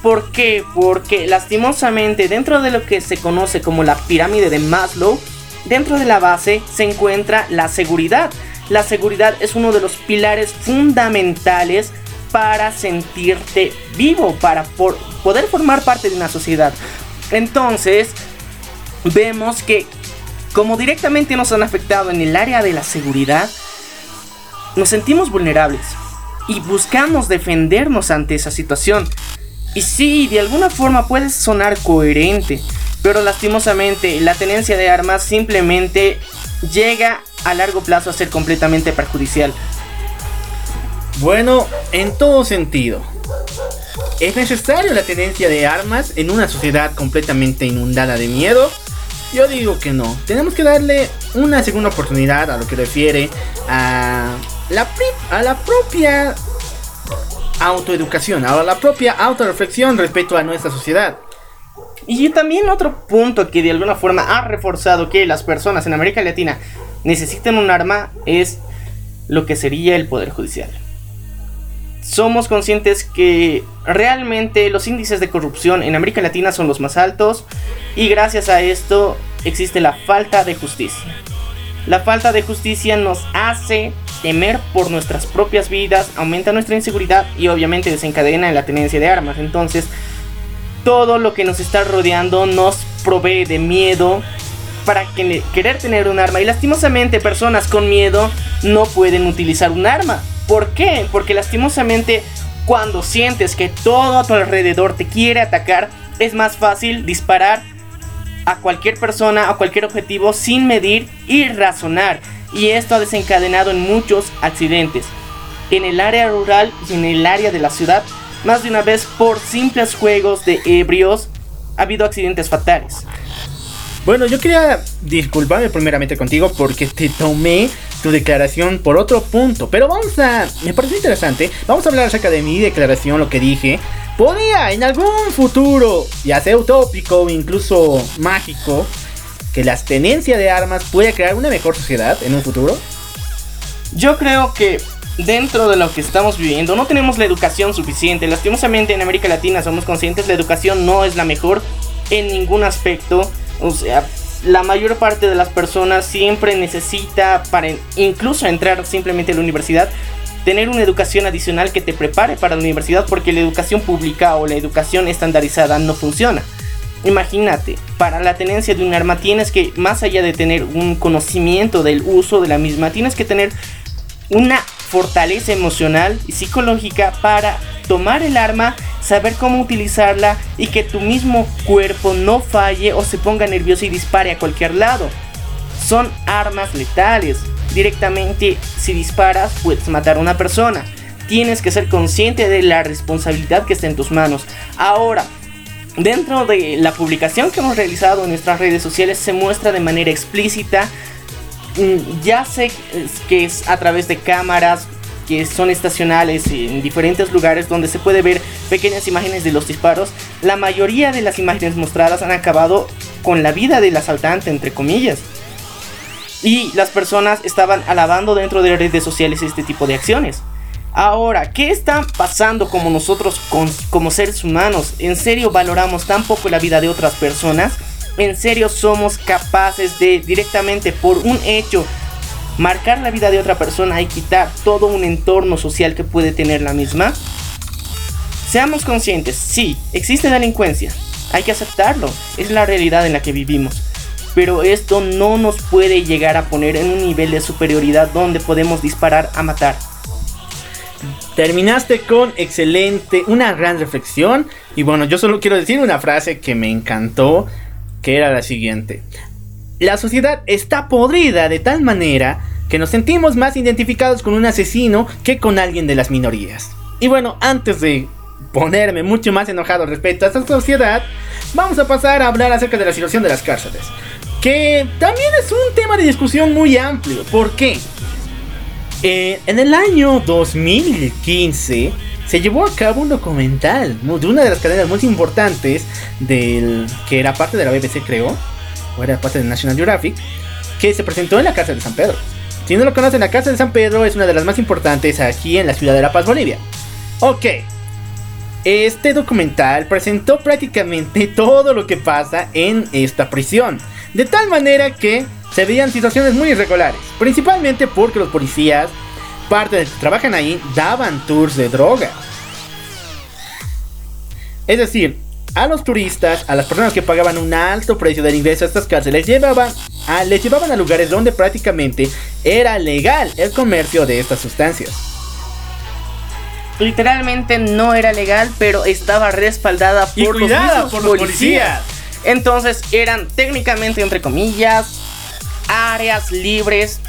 ¿Por qué? Porque lastimosamente dentro de lo que se conoce como la pirámide de Maslow, dentro de la base se encuentra la seguridad. La seguridad es uno de los pilares fundamentales para sentirte vivo, para poder formar parte de una sociedad. Entonces, vemos que como directamente nos han afectado en el área de la seguridad, nos sentimos vulnerables y buscamos defendernos ante esa situación. Y sí, de alguna forma puede sonar coherente, pero lastimosamente la tenencia de armas simplemente llega a largo plazo a ser completamente perjudicial. Bueno, en todo sentido. ¿Es necesario la tenencia de armas en una sociedad completamente inundada de miedo? Yo digo que no. Tenemos que darle una segunda oportunidad a lo que refiere a la, a la propia autoeducación, a la propia autoreflexión respecto a nuestra sociedad. Y también otro punto que de alguna forma ha reforzado que las personas en América Latina necesitan un arma es lo que sería el Poder Judicial. Somos conscientes que realmente los índices de corrupción en América Latina son los más altos y gracias a esto existe la falta de justicia. La falta de justicia nos hace temer por nuestras propias vidas, aumenta nuestra inseguridad y obviamente desencadena la tenencia de armas. Entonces, todo lo que nos está rodeando nos provee de miedo para querer tener un arma. Y lastimosamente personas con miedo no pueden utilizar un arma. ¿Por qué? Porque lastimosamente cuando sientes que todo a tu alrededor te quiere atacar, es más fácil disparar a cualquier persona, a cualquier objetivo sin medir y razonar. Y esto ha desencadenado en muchos accidentes. En el área rural y en el área de la ciudad, más de una vez por simples juegos de ebrios, ha habido accidentes fatales. Bueno, yo quería disculparme primeramente contigo porque te tomé tu declaración por otro punto. Pero vamos a. Me parece interesante. Vamos a hablar acerca de mi declaración, lo que dije. Podría en algún futuro, ya sea utópico o incluso mágico, que la tenencia de armas pueda crear una mejor sociedad en un futuro. Yo creo que dentro de lo que estamos viviendo no tenemos la educación suficiente. Lastimosamente en América Latina somos conscientes la educación no es la mejor en ningún aspecto. O sea, la mayor parte de las personas siempre necesita, para incluso entrar simplemente a la universidad, tener una educación adicional que te prepare para la universidad porque la educación pública o la educación estandarizada no funciona. Imagínate, para la tenencia de un arma tienes que, más allá de tener un conocimiento del uso de la misma, tienes que tener una fortaleza emocional y psicológica para tomar el arma, saber cómo utilizarla y que tu mismo cuerpo no falle o se ponga nervioso y dispare a cualquier lado. Son armas letales. Directamente si disparas puedes matar a una persona. Tienes que ser consciente de la responsabilidad que está en tus manos. Ahora, dentro de la publicación que hemos realizado en nuestras redes sociales se muestra de manera explícita mm, ya sé que es a través de cámaras, que son estacionales en diferentes lugares donde se puede ver pequeñas imágenes de los disparos, la mayoría de las imágenes mostradas han acabado con la vida del asaltante, entre comillas. Y las personas estaban alabando dentro de redes sociales este tipo de acciones. Ahora, ¿qué está pasando como nosotros como seres humanos? ¿En serio valoramos tan poco la vida de otras personas? ¿En serio somos capaces de directamente por un hecho marcar la vida de otra persona y quitar todo un entorno social que puede tener la misma? Seamos conscientes, sí, existe delincuencia, hay que aceptarlo, es la realidad en la que vivimos. Pero esto no nos puede llegar a poner en un nivel de superioridad donde podemos disparar a matar. Terminaste con excelente, una gran reflexión. Y bueno, yo solo quiero decir una frase que me encantó, que era la siguiente. La sociedad está podrida de tal manera que nos sentimos más identificados con un asesino que con alguien de las minorías. Y bueno, antes de ponerme mucho más enojado respecto a esta sociedad, vamos a pasar a hablar acerca de la situación de las cárceles. Que también es un tema de discusión muy amplio. ¿Por qué? Eh, en el año 2015 se llevó a cabo un documental de una de las cadenas muy importantes del que era parte de la BBC creo o era parte de National Geographic, que se presentó en la Casa de San Pedro. Si no lo conocen, la Casa de San Pedro es una de las más importantes aquí en la ciudad de La Paz, Bolivia. Ok. Este documental presentó prácticamente todo lo que pasa en esta prisión. De tal manera que se veían situaciones muy irregulares. Principalmente porque los policías, parte de los que trabajan ahí, daban tours de droga. Es decir, a los turistas, a las personas que pagaban un alto precio del ingreso a estas cárceles, llevaban a, les llevaban a lugares donde prácticamente era legal el comercio de estas sustancias. Literalmente no era legal, pero estaba respaldada por, los, policías. Entonces eran técnicamente, entre comillas, áreas libres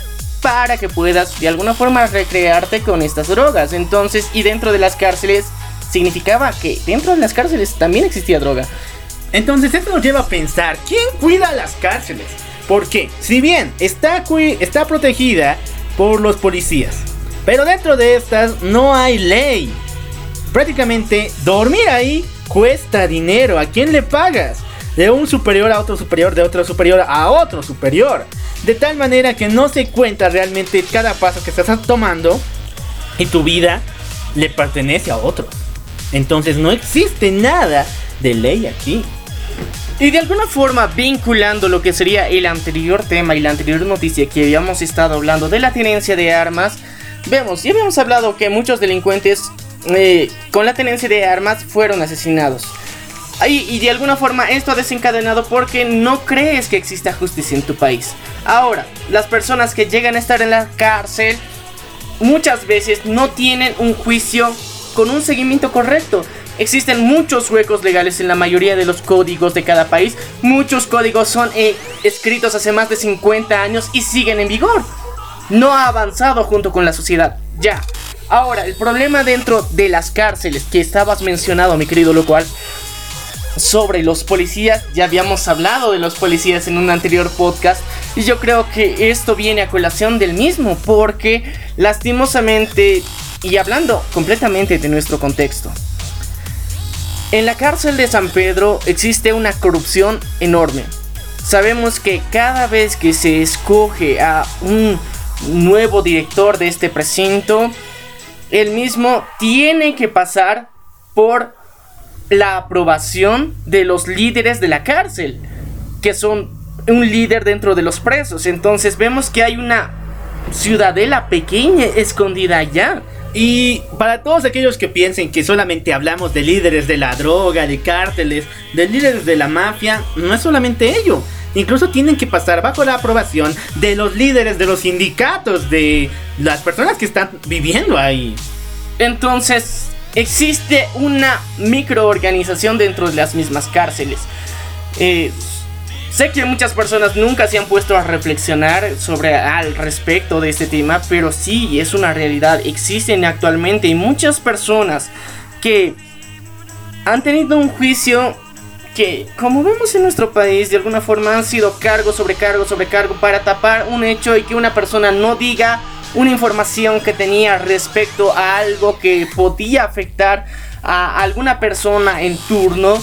para que puedas de alguna forma recrearte con estas drogas. Entonces, y dentro de las cárceles significaba que dentro de las cárceles también existía droga. Entonces esto nos lleva a pensar, ¿quién cuida las cárceles? Porque si bien está, está protegida por los policías, pero dentro de estas no hay ley. Prácticamente dormir ahí cuesta dinero. ¿A quién le pagas? De un superior a otro superior, de otro superior a otro superior. De tal manera que no se cuenta realmente cada paso que estás tomando y tu vida le pertenece a otros. Entonces no existe nada de ley aquí. Y de alguna forma vinculando lo que sería el anterior tema y la anterior noticia que habíamos estado hablando de la tenencia de armas, vemos, ya habíamos hablado que muchos delincuentes eh, con la tenencia de armas fueron asesinados. y de alguna forma esto ha desencadenado porque no crees que exista justicia en tu país. Ahora, las personas que llegan a estar en la cárcel muchas veces no tienen un juicio con un seguimiento correcto. Existen muchos huecos legales en la mayoría de los códigos de cada país. Muchos códigos son eh, escritos hace más de 50 años y siguen en vigor. No ha avanzado junto con la sociedad. Ya. Ahora, el problema dentro de las cárceles que estabas mencionado, mi querido locual, sobre los policías, ya habíamos hablado de los policías en un anterior podcast y yo creo que esto viene a colación del mismo porque lastimosamente y hablando completamente de nuestro contexto, en la cárcel de San Pedro existe una corrupción enorme. Sabemos que cada vez que se escoge a un nuevo director de este precinto, el mismo tiene que pasar por la aprobación de los líderes de la cárcel, que son un líder dentro de los presos. Entonces vemos que hay una ciudadela pequeña escondida allá y para todos aquellos que piensen que solamente hablamos de líderes de la droga, de cárteles, de líderes de la mafia, no es solamente ello. Incluso tienen que pasar bajo la aprobación de los líderes de los sindicatos, de las personas que están viviendo ahí. Entonces, existe una microorganización dentro de las mismas cárceles. Eh, Sé que muchas personas nunca se han puesto a reflexionar sobre al respecto de este tema, pero sí es una realidad. Existen actualmente muchas personas que han tenido un juicio que, como vemos en nuestro país, de alguna forma han sido cargo sobre cargo sobre cargo para tapar un hecho y que una persona no diga una información que tenía respecto a algo que podía afectar a alguna persona en turno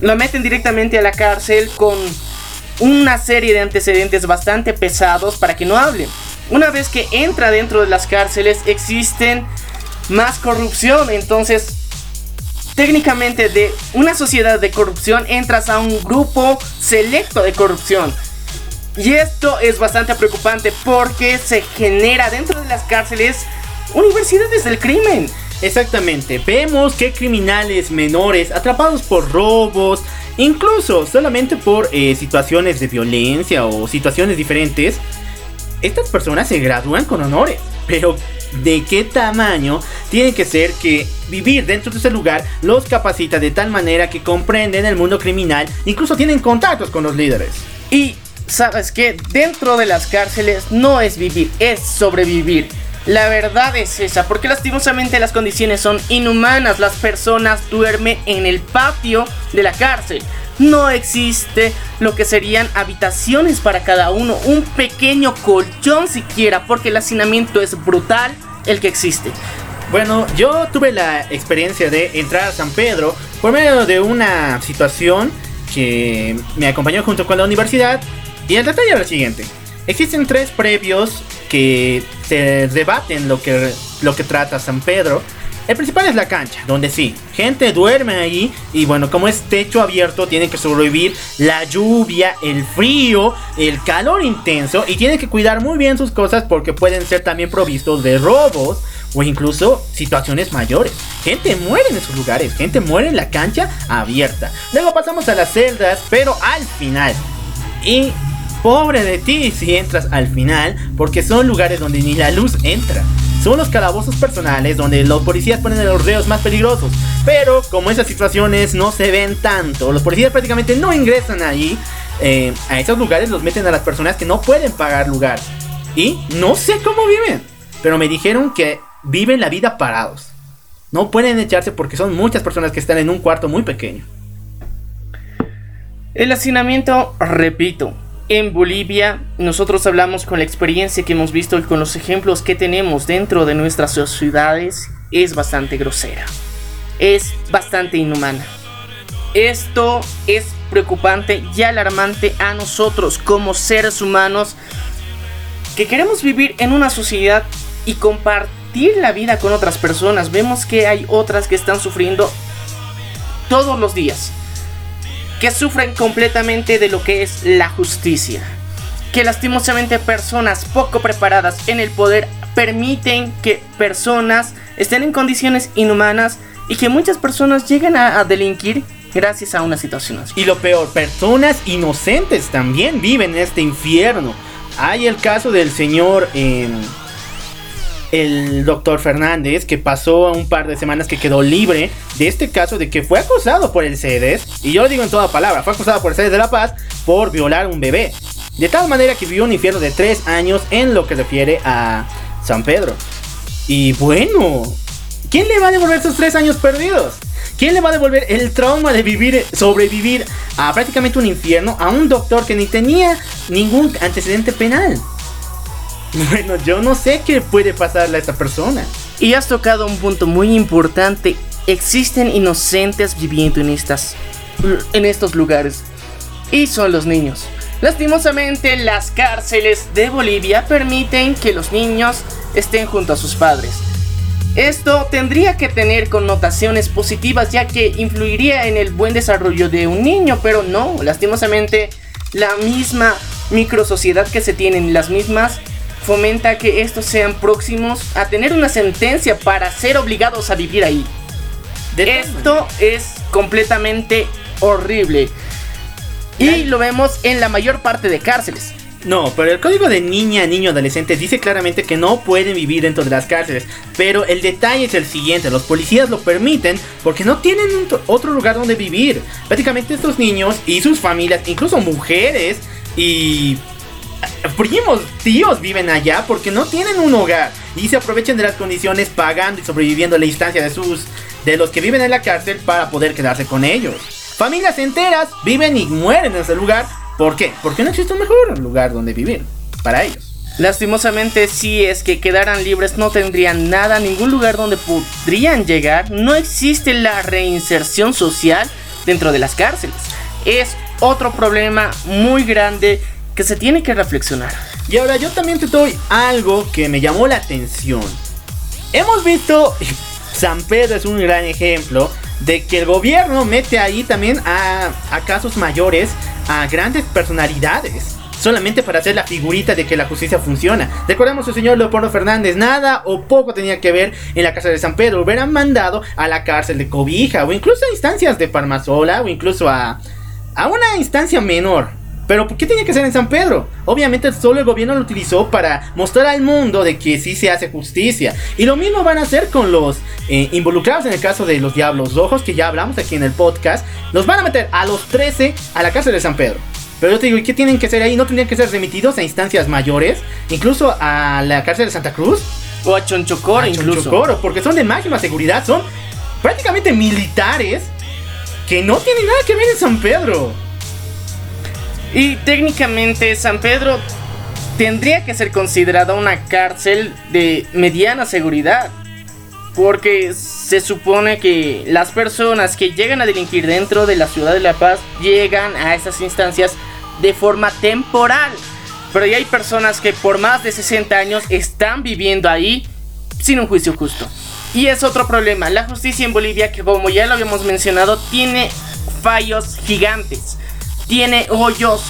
lo meten directamente a la cárcel con una serie de antecedentes bastante pesados para que no hable. Una vez que entra dentro de las cárceles existen más corrupción, entonces técnicamente de una sociedad de corrupción entras a un grupo selecto de corrupción. Y esto es bastante preocupante porque se genera dentro de las cárceles universidades del crimen. Exactamente, vemos que criminales menores atrapados por robos, incluso solamente por eh, situaciones de violencia o situaciones diferentes, estas personas se gradúan con honores. Pero de qué tamaño tiene que ser que vivir dentro de ese lugar los capacita de tal manera que comprenden el mundo criminal, incluso tienen contactos con los líderes. Y sabes que dentro de las cárceles no es vivir, es sobrevivir. La verdad es esa, porque lastimosamente las condiciones son inhumanas. Las personas duermen en el patio de la cárcel. No existe lo que serían habitaciones para cada uno, un pequeño colchón siquiera, porque el hacinamiento es brutal el que existe. Bueno, yo tuve la experiencia de entrar a San Pedro por medio de una situación que me acompañó junto con la universidad y el detalle era el siguiente. Existen tres previos que se debaten lo que, lo que trata San Pedro. El principal es la cancha, donde sí, gente duerme ahí y bueno, como es techo abierto, tienen que sobrevivir la lluvia, el frío, el calor intenso y tienen que cuidar muy bien sus cosas porque pueden ser también provistos de robos o incluso situaciones mayores. Gente muere en esos lugares, gente muere en la cancha abierta. Luego pasamos a las celdas, pero al final. Y Pobre de ti si entras al final, porque son lugares donde ni la luz entra. Son los calabozos personales donde los policías ponen a los reos más peligrosos. Pero como esas situaciones no se ven tanto, los policías prácticamente no ingresan ahí. Eh, a esos lugares los meten a las personas que no pueden pagar lugar. Y no sé cómo viven. Pero me dijeron que viven la vida parados. No pueden echarse porque son muchas personas que están en un cuarto muy pequeño. El hacinamiento, repito, en Bolivia nosotros hablamos con la experiencia que hemos visto y con los ejemplos que tenemos dentro de nuestras sociedades es bastante grosera. Es bastante inhumana. Esto es preocupante y alarmante a nosotros como seres humanos que queremos vivir en una sociedad y compartir la vida con otras personas. Vemos que hay otras que están sufriendo todos los días. Que sufren completamente de lo que es la justicia. Que lastimosamente personas poco preparadas en el poder permiten que personas estén en condiciones inhumanas y que muchas personas lleguen a, delinquir gracias a una situación así. Y lo peor, personas inocentes también viven en este infierno. Hay el caso del señor... Em, el doctor Fernández, que pasó un par de semanas que quedó libre de este caso de que fue acusado por el CEDES, y yo lo digo en toda palabra, fue acusado por el CEDES de La Paz por violar un bebé. De tal manera que vivió un infierno de tres años en lo que refiere a San Pedro. Y bueno, ¿quién le va a devolver esos tres años perdidos? ¿Quién le va a devolver el trauma de vivir, sobrevivir a prácticamente un infierno a un doctor que ni tenía ningún antecedente penal? Bueno, yo no sé qué puede pasarle a esta persona. Y has tocado un punto muy importante. Existen inocentes viviendo en estas en estos lugares y son los niños. Lastimosamente, las cárceles de Bolivia permiten que los niños estén junto a sus padres. Esto tendría que tener connotaciones positivas ya que influiría en el buen desarrollo de un niño, pero no, lastimosamente la misma microsociedad que se tienen, las mismas fomenta que estos sean próximos a tener una sentencia para ser obligados a vivir ahí. Esto es completamente horrible. Y lo vemos en la mayor parte de cárceles. No, pero el código de niña, niño, adolescente dice claramente que no pueden vivir dentro de las cárceles. Pero el detalle es el siguiente, los policías lo permiten porque no tienen otro lugar donde vivir. Prácticamente estos niños y sus familias, incluso mujeres y primos, tíos viven allá porque no tienen un hogar y se aprovechan de las condiciones pagando y sobreviviendo la instancia de sus de los que viven en la cárcel para poder quedarse con ellos. Familias enteras viven y mueren en ese lugar. ¿Por qué? Porque no existe un mejor lugar donde vivir para ellos. Lastimosamente, si es que quedaran libres, no tendrían nada, ningún lugar donde podrían llegar. No existe la reinserción social dentro de las cárceles. Es otro problema muy grande que se tiene que reflexionar. Y ahora yo también te doy algo que me llamó la atención. Hemos visto, San Pedro es un gran ejemplo de que el gobierno mete ahí también a, a casos mayores, a grandes personalidades solamente para hacer la figurita de que la justicia funciona. Recordemos el señor Leopoldo Fernández, nada o poco tenía que ver en la cárcel de San Pedro, hubieran mandado a la cárcel de Cobija o incluso a instancias de Parmasola o incluso a, a una instancia menor. Pero ¿por qué tenía que ser en San Pedro? Obviamente solo el gobierno lo utilizó para mostrar al mundo de que sí se hace justicia. Y lo mismo van a hacer con los eh, involucrados en el caso de los Diablos Rojos, que ya hablamos aquí en el podcast. Los van a meter a los 13 a la cárcel de San Pedro. Pero yo te digo, ¿y qué tienen que hacer ahí? ¿No tendrían que ser remitidos a instancias mayores? Incluso a la cárcel de Santa Cruz. O a Chonchocoro a incluso. Chonchocoro, porque son de máxima seguridad. Son prácticamente militares que no tienen nada que ver en San Pedro. Y técnicamente San Pedro tendría que ser considerada una cárcel de mediana seguridad. Porque se supone que las personas que llegan a delinquir dentro de la ciudad de La Paz llegan a esas instancias de forma temporal. Pero hay personas que por más de 60 años están viviendo ahí sin un juicio justo. Y es otro problema. La justicia en Bolivia, que como ya lo habíamos mencionado, tiene fallos gigantes tiene hoyos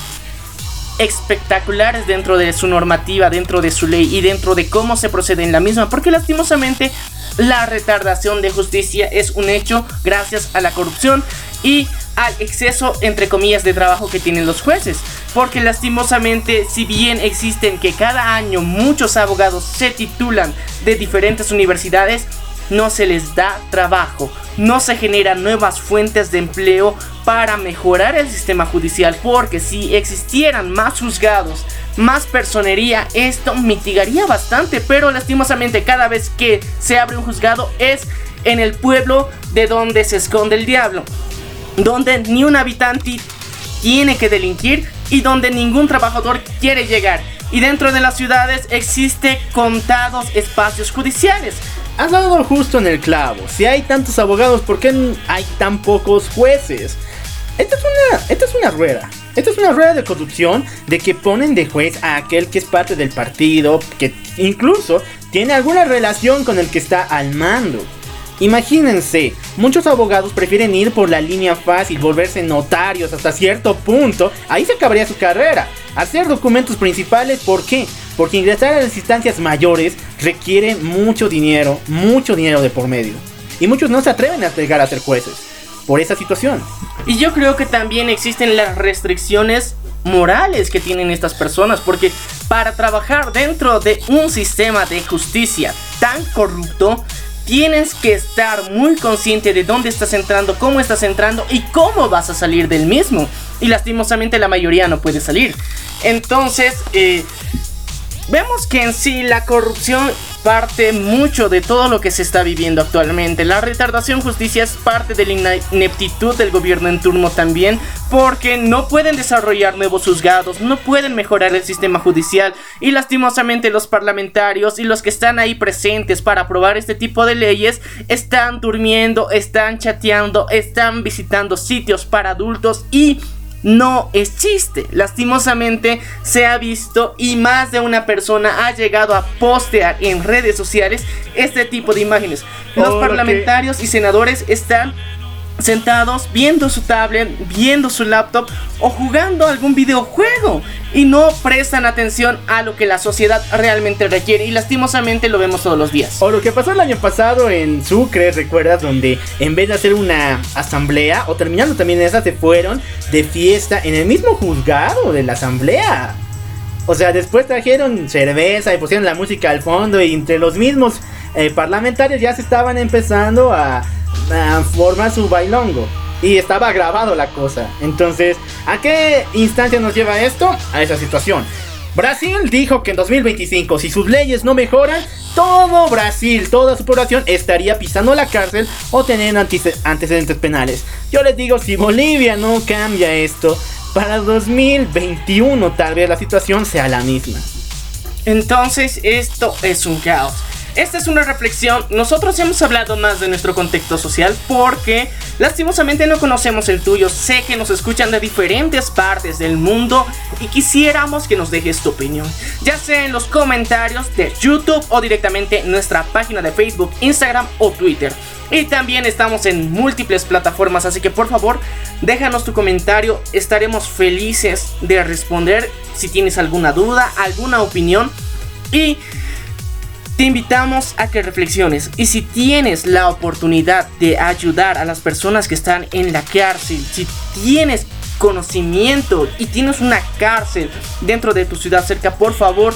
espectaculares dentro de su normativa, dentro de su ley y dentro de cómo se procede en la misma, porque lastimosamente la retardación de justicia es un hecho gracias a la corrupción y al exceso, entre comillas, de trabajo que tienen los jueces. Porque lastimosamente, si bien existen que cada año muchos abogados se titulan de diferentes universidades, no se les da trabajo, no se generan nuevas fuentes de empleo para mejorar el sistema judicial, porque si existieran más juzgados, más personería, esto mitigaría bastante, pero lastimosamente cada vez que se abre un juzgado es en el pueblo de donde se esconde el diablo, donde ni un habitante tiene que delinquir y donde ningún trabajador quiere llegar. Y dentro de las ciudades existe contados espacios judiciales. Has dado justo en el clavo. Si hay tantos abogados, ¿por qué hay tan pocos jueces? Esta es una, esta es una rueda. Esta es una rueda de corrupción de que ponen de juez a aquel que es parte del partido, que incluso tiene alguna relación con el que está al mando. Imagínense, muchos abogados prefieren ir por la línea fácil, volverse notarios hasta cierto punto, ahí se acabaría su carrera. Hacer documentos principales, ¿por qué? Porque ingresar a las instancias mayores requiere mucho dinero, mucho dinero de por medio. Y muchos no se atreven a llegar a ser jueces por esa situación. Y yo creo que también existen las restricciones morales que tienen estas personas, porque para trabajar dentro de un sistema de justicia tan corrupto, tienes que estar muy consciente de dónde estás entrando, cómo estás entrando y cómo vas a salir del mismo. Y lastimosamente la mayoría no puede salir. Entonces, eh, vemos que en sí la corrupción parte mucho de todo lo que se está viviendo actualmente. La retardación justicia es parte de la ineptitud del gobierno en turno también, porque no pueden desarrollar nuevos juzgados, no pueden mejorar el sistema judicial y lastimosamente los parlamentarios y los que están ahí presentes para aprobar este tipo de leyes están durmiendo, están chateando, están visitando sitios para adultos y no existe. Lastimosamente se ha visto y más de una persona ha llegado a postear en redes sociales este tipo de imágenes. Los parlamentarios y senadores están sentados viendo su tablet, viendo su laptop o jugando algún videojuego y no prestan atención a lo que la sociedad realmente requiere y lastimosamente lo vemos todos los días. O lo que pasó el año pasado en Sucre, ¿recuerdas? Donde en vez de hacer una asamblea o terminando también esa se fueron de fiesta en el mismo juzgado de la asamblea. O sea, después trajeron cerveza y pusieron la música al fondo y entre los mismos eh, parlamentarios ya se estaban empezando a forma su bailongo. Y estaba grabado la cosa. Entonces, ¿a qué instancia nos lleva esto? A esa situación. Brasil dijo que en 2025, si sus leyes no mejoran, todo Brasil, toda su población estaría pisando la cárcel o teniendo antecedentes penales. Yo les digo, si Bolivia no cambia esto, para 2021 tal vez la situación sea la misma. Entonces, esto es un caos. Esta es una reflexión. Nosotros hemos hablado más de nuestro contexto social porque lastimosamente no conocemos el tuyo. Sé que nos escuchan de diferentes partes del mundo y quisiéramos que nos dejes tu opinión, ya sea en los comentarios de YouTube o directamente en nuestra página de Facebook, Instagram o Twitter. Y también estamos en múltiples plataformas, así que por favor déjanos tu comentario, estaremos felices de responder si tienes alguna duda, alguna opinión. Y te invitamos a que reflexiones y si tienes la oportunidad de ayudar a las personas que están en la cárcel, si tienes conocimiento y tienes una cárcel dentro de tu ciudad cerca, por favor,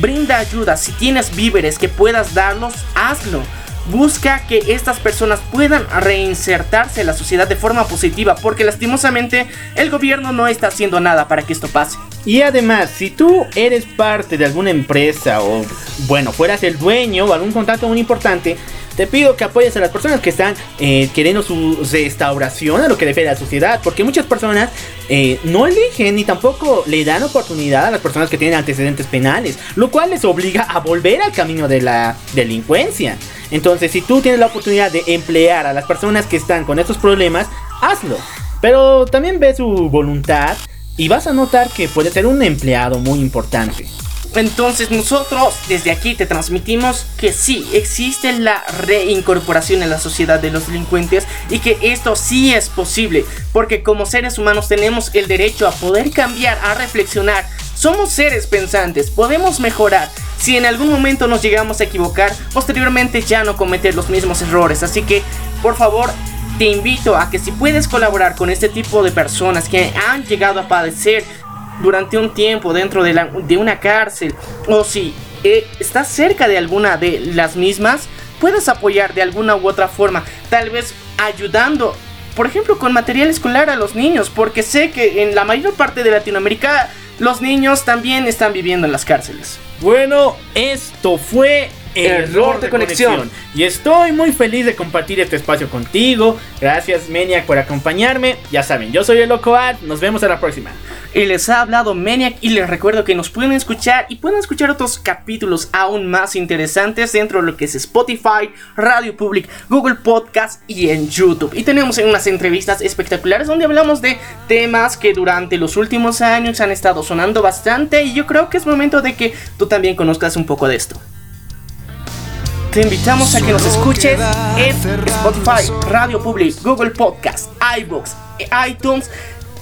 brinda ayuda. Si tienes víveres que puedas darlos, hazlo. Busca que estas personas puedan reinsertarse en la sociedad de forma positiva, porque lastimosamente el gobierno no está haciendo nada para que esto pase. Y además, si tú eres parte de alguna empresa o, bueno, fueras el dueño o algún contrato muy importante, te pido que apoyes a las personas que están eh, queriendo su restauración a lo que refiere a la sociedad. Porque muchas personas eh, no eligen ni tampoco le dan oportunidad a las personas que tienen antecedentes penales. Lo cual les obliga a volver al camino de la delincuencia. Entonces, si tú tienes la oportunidad de emplear a las personas que están con estos problemas, hazlo. Pero también ve su voluntad y vas a notar que puede ser un empleado muy importante. Entonces nosotros desde aquí te transmitimos que sí, existe la reincorporación en la sociedad de los delincuentes y que esto sí es posible, porque como seres humanos tenemos el derecho a poder cambiar, a reflexionar. Somos seres pensantes, podemos mejorar. Si en algún momento nos llegamos a equivocar, posteriormente ya no cometer los mismos errores. Así que, por favor, te invito a que si puedes colaborar con este tipo de personas que han llegado a padecer durante un tiempo dentro de, la, de una cárcel o si eh, estás cerca de alguna de las mismas, puedes apoyar de alguna u otra forma, tal vez ayudando, por ejemplo, con material escolar a los niños, porque sé que en la mayor parte de Latinoamérica los niños también están viviendo en las cárceles. Bueno, esto fue Error de conexión. Y estoy muy feliz de compartir este espacio contigo. Gracias, Maniac, por acompañarme. Ya saben, yo soy el Loco Ad. Nos vemos en la próxima. Y les ha hablado Maniac y les recuerdo que nos pueden escuchar y pueden escuchar otros capítulos aún más interesantes dentro de lo que es Spotify, Radio Public, Google Podcast y en YouTube. Y tenemos unas entrevistas espectaculares donde hablamos de temas que durante los últimos años han estado sonando bastante y yo creo que es momento de que tú también conozcas un poco de esto. Te invitamos a que nos escuches en Spotify, Radio Public, Google Podcast, iBooks, iTunes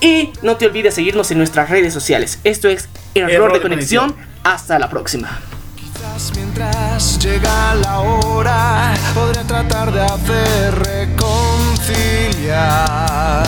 y no te olvides seguirnos en nuestras redes sociales. Esto es Error, de, conexión. Hasta la próxima. Quizás mientras llega la hora, podré tratar de hacer reconciliar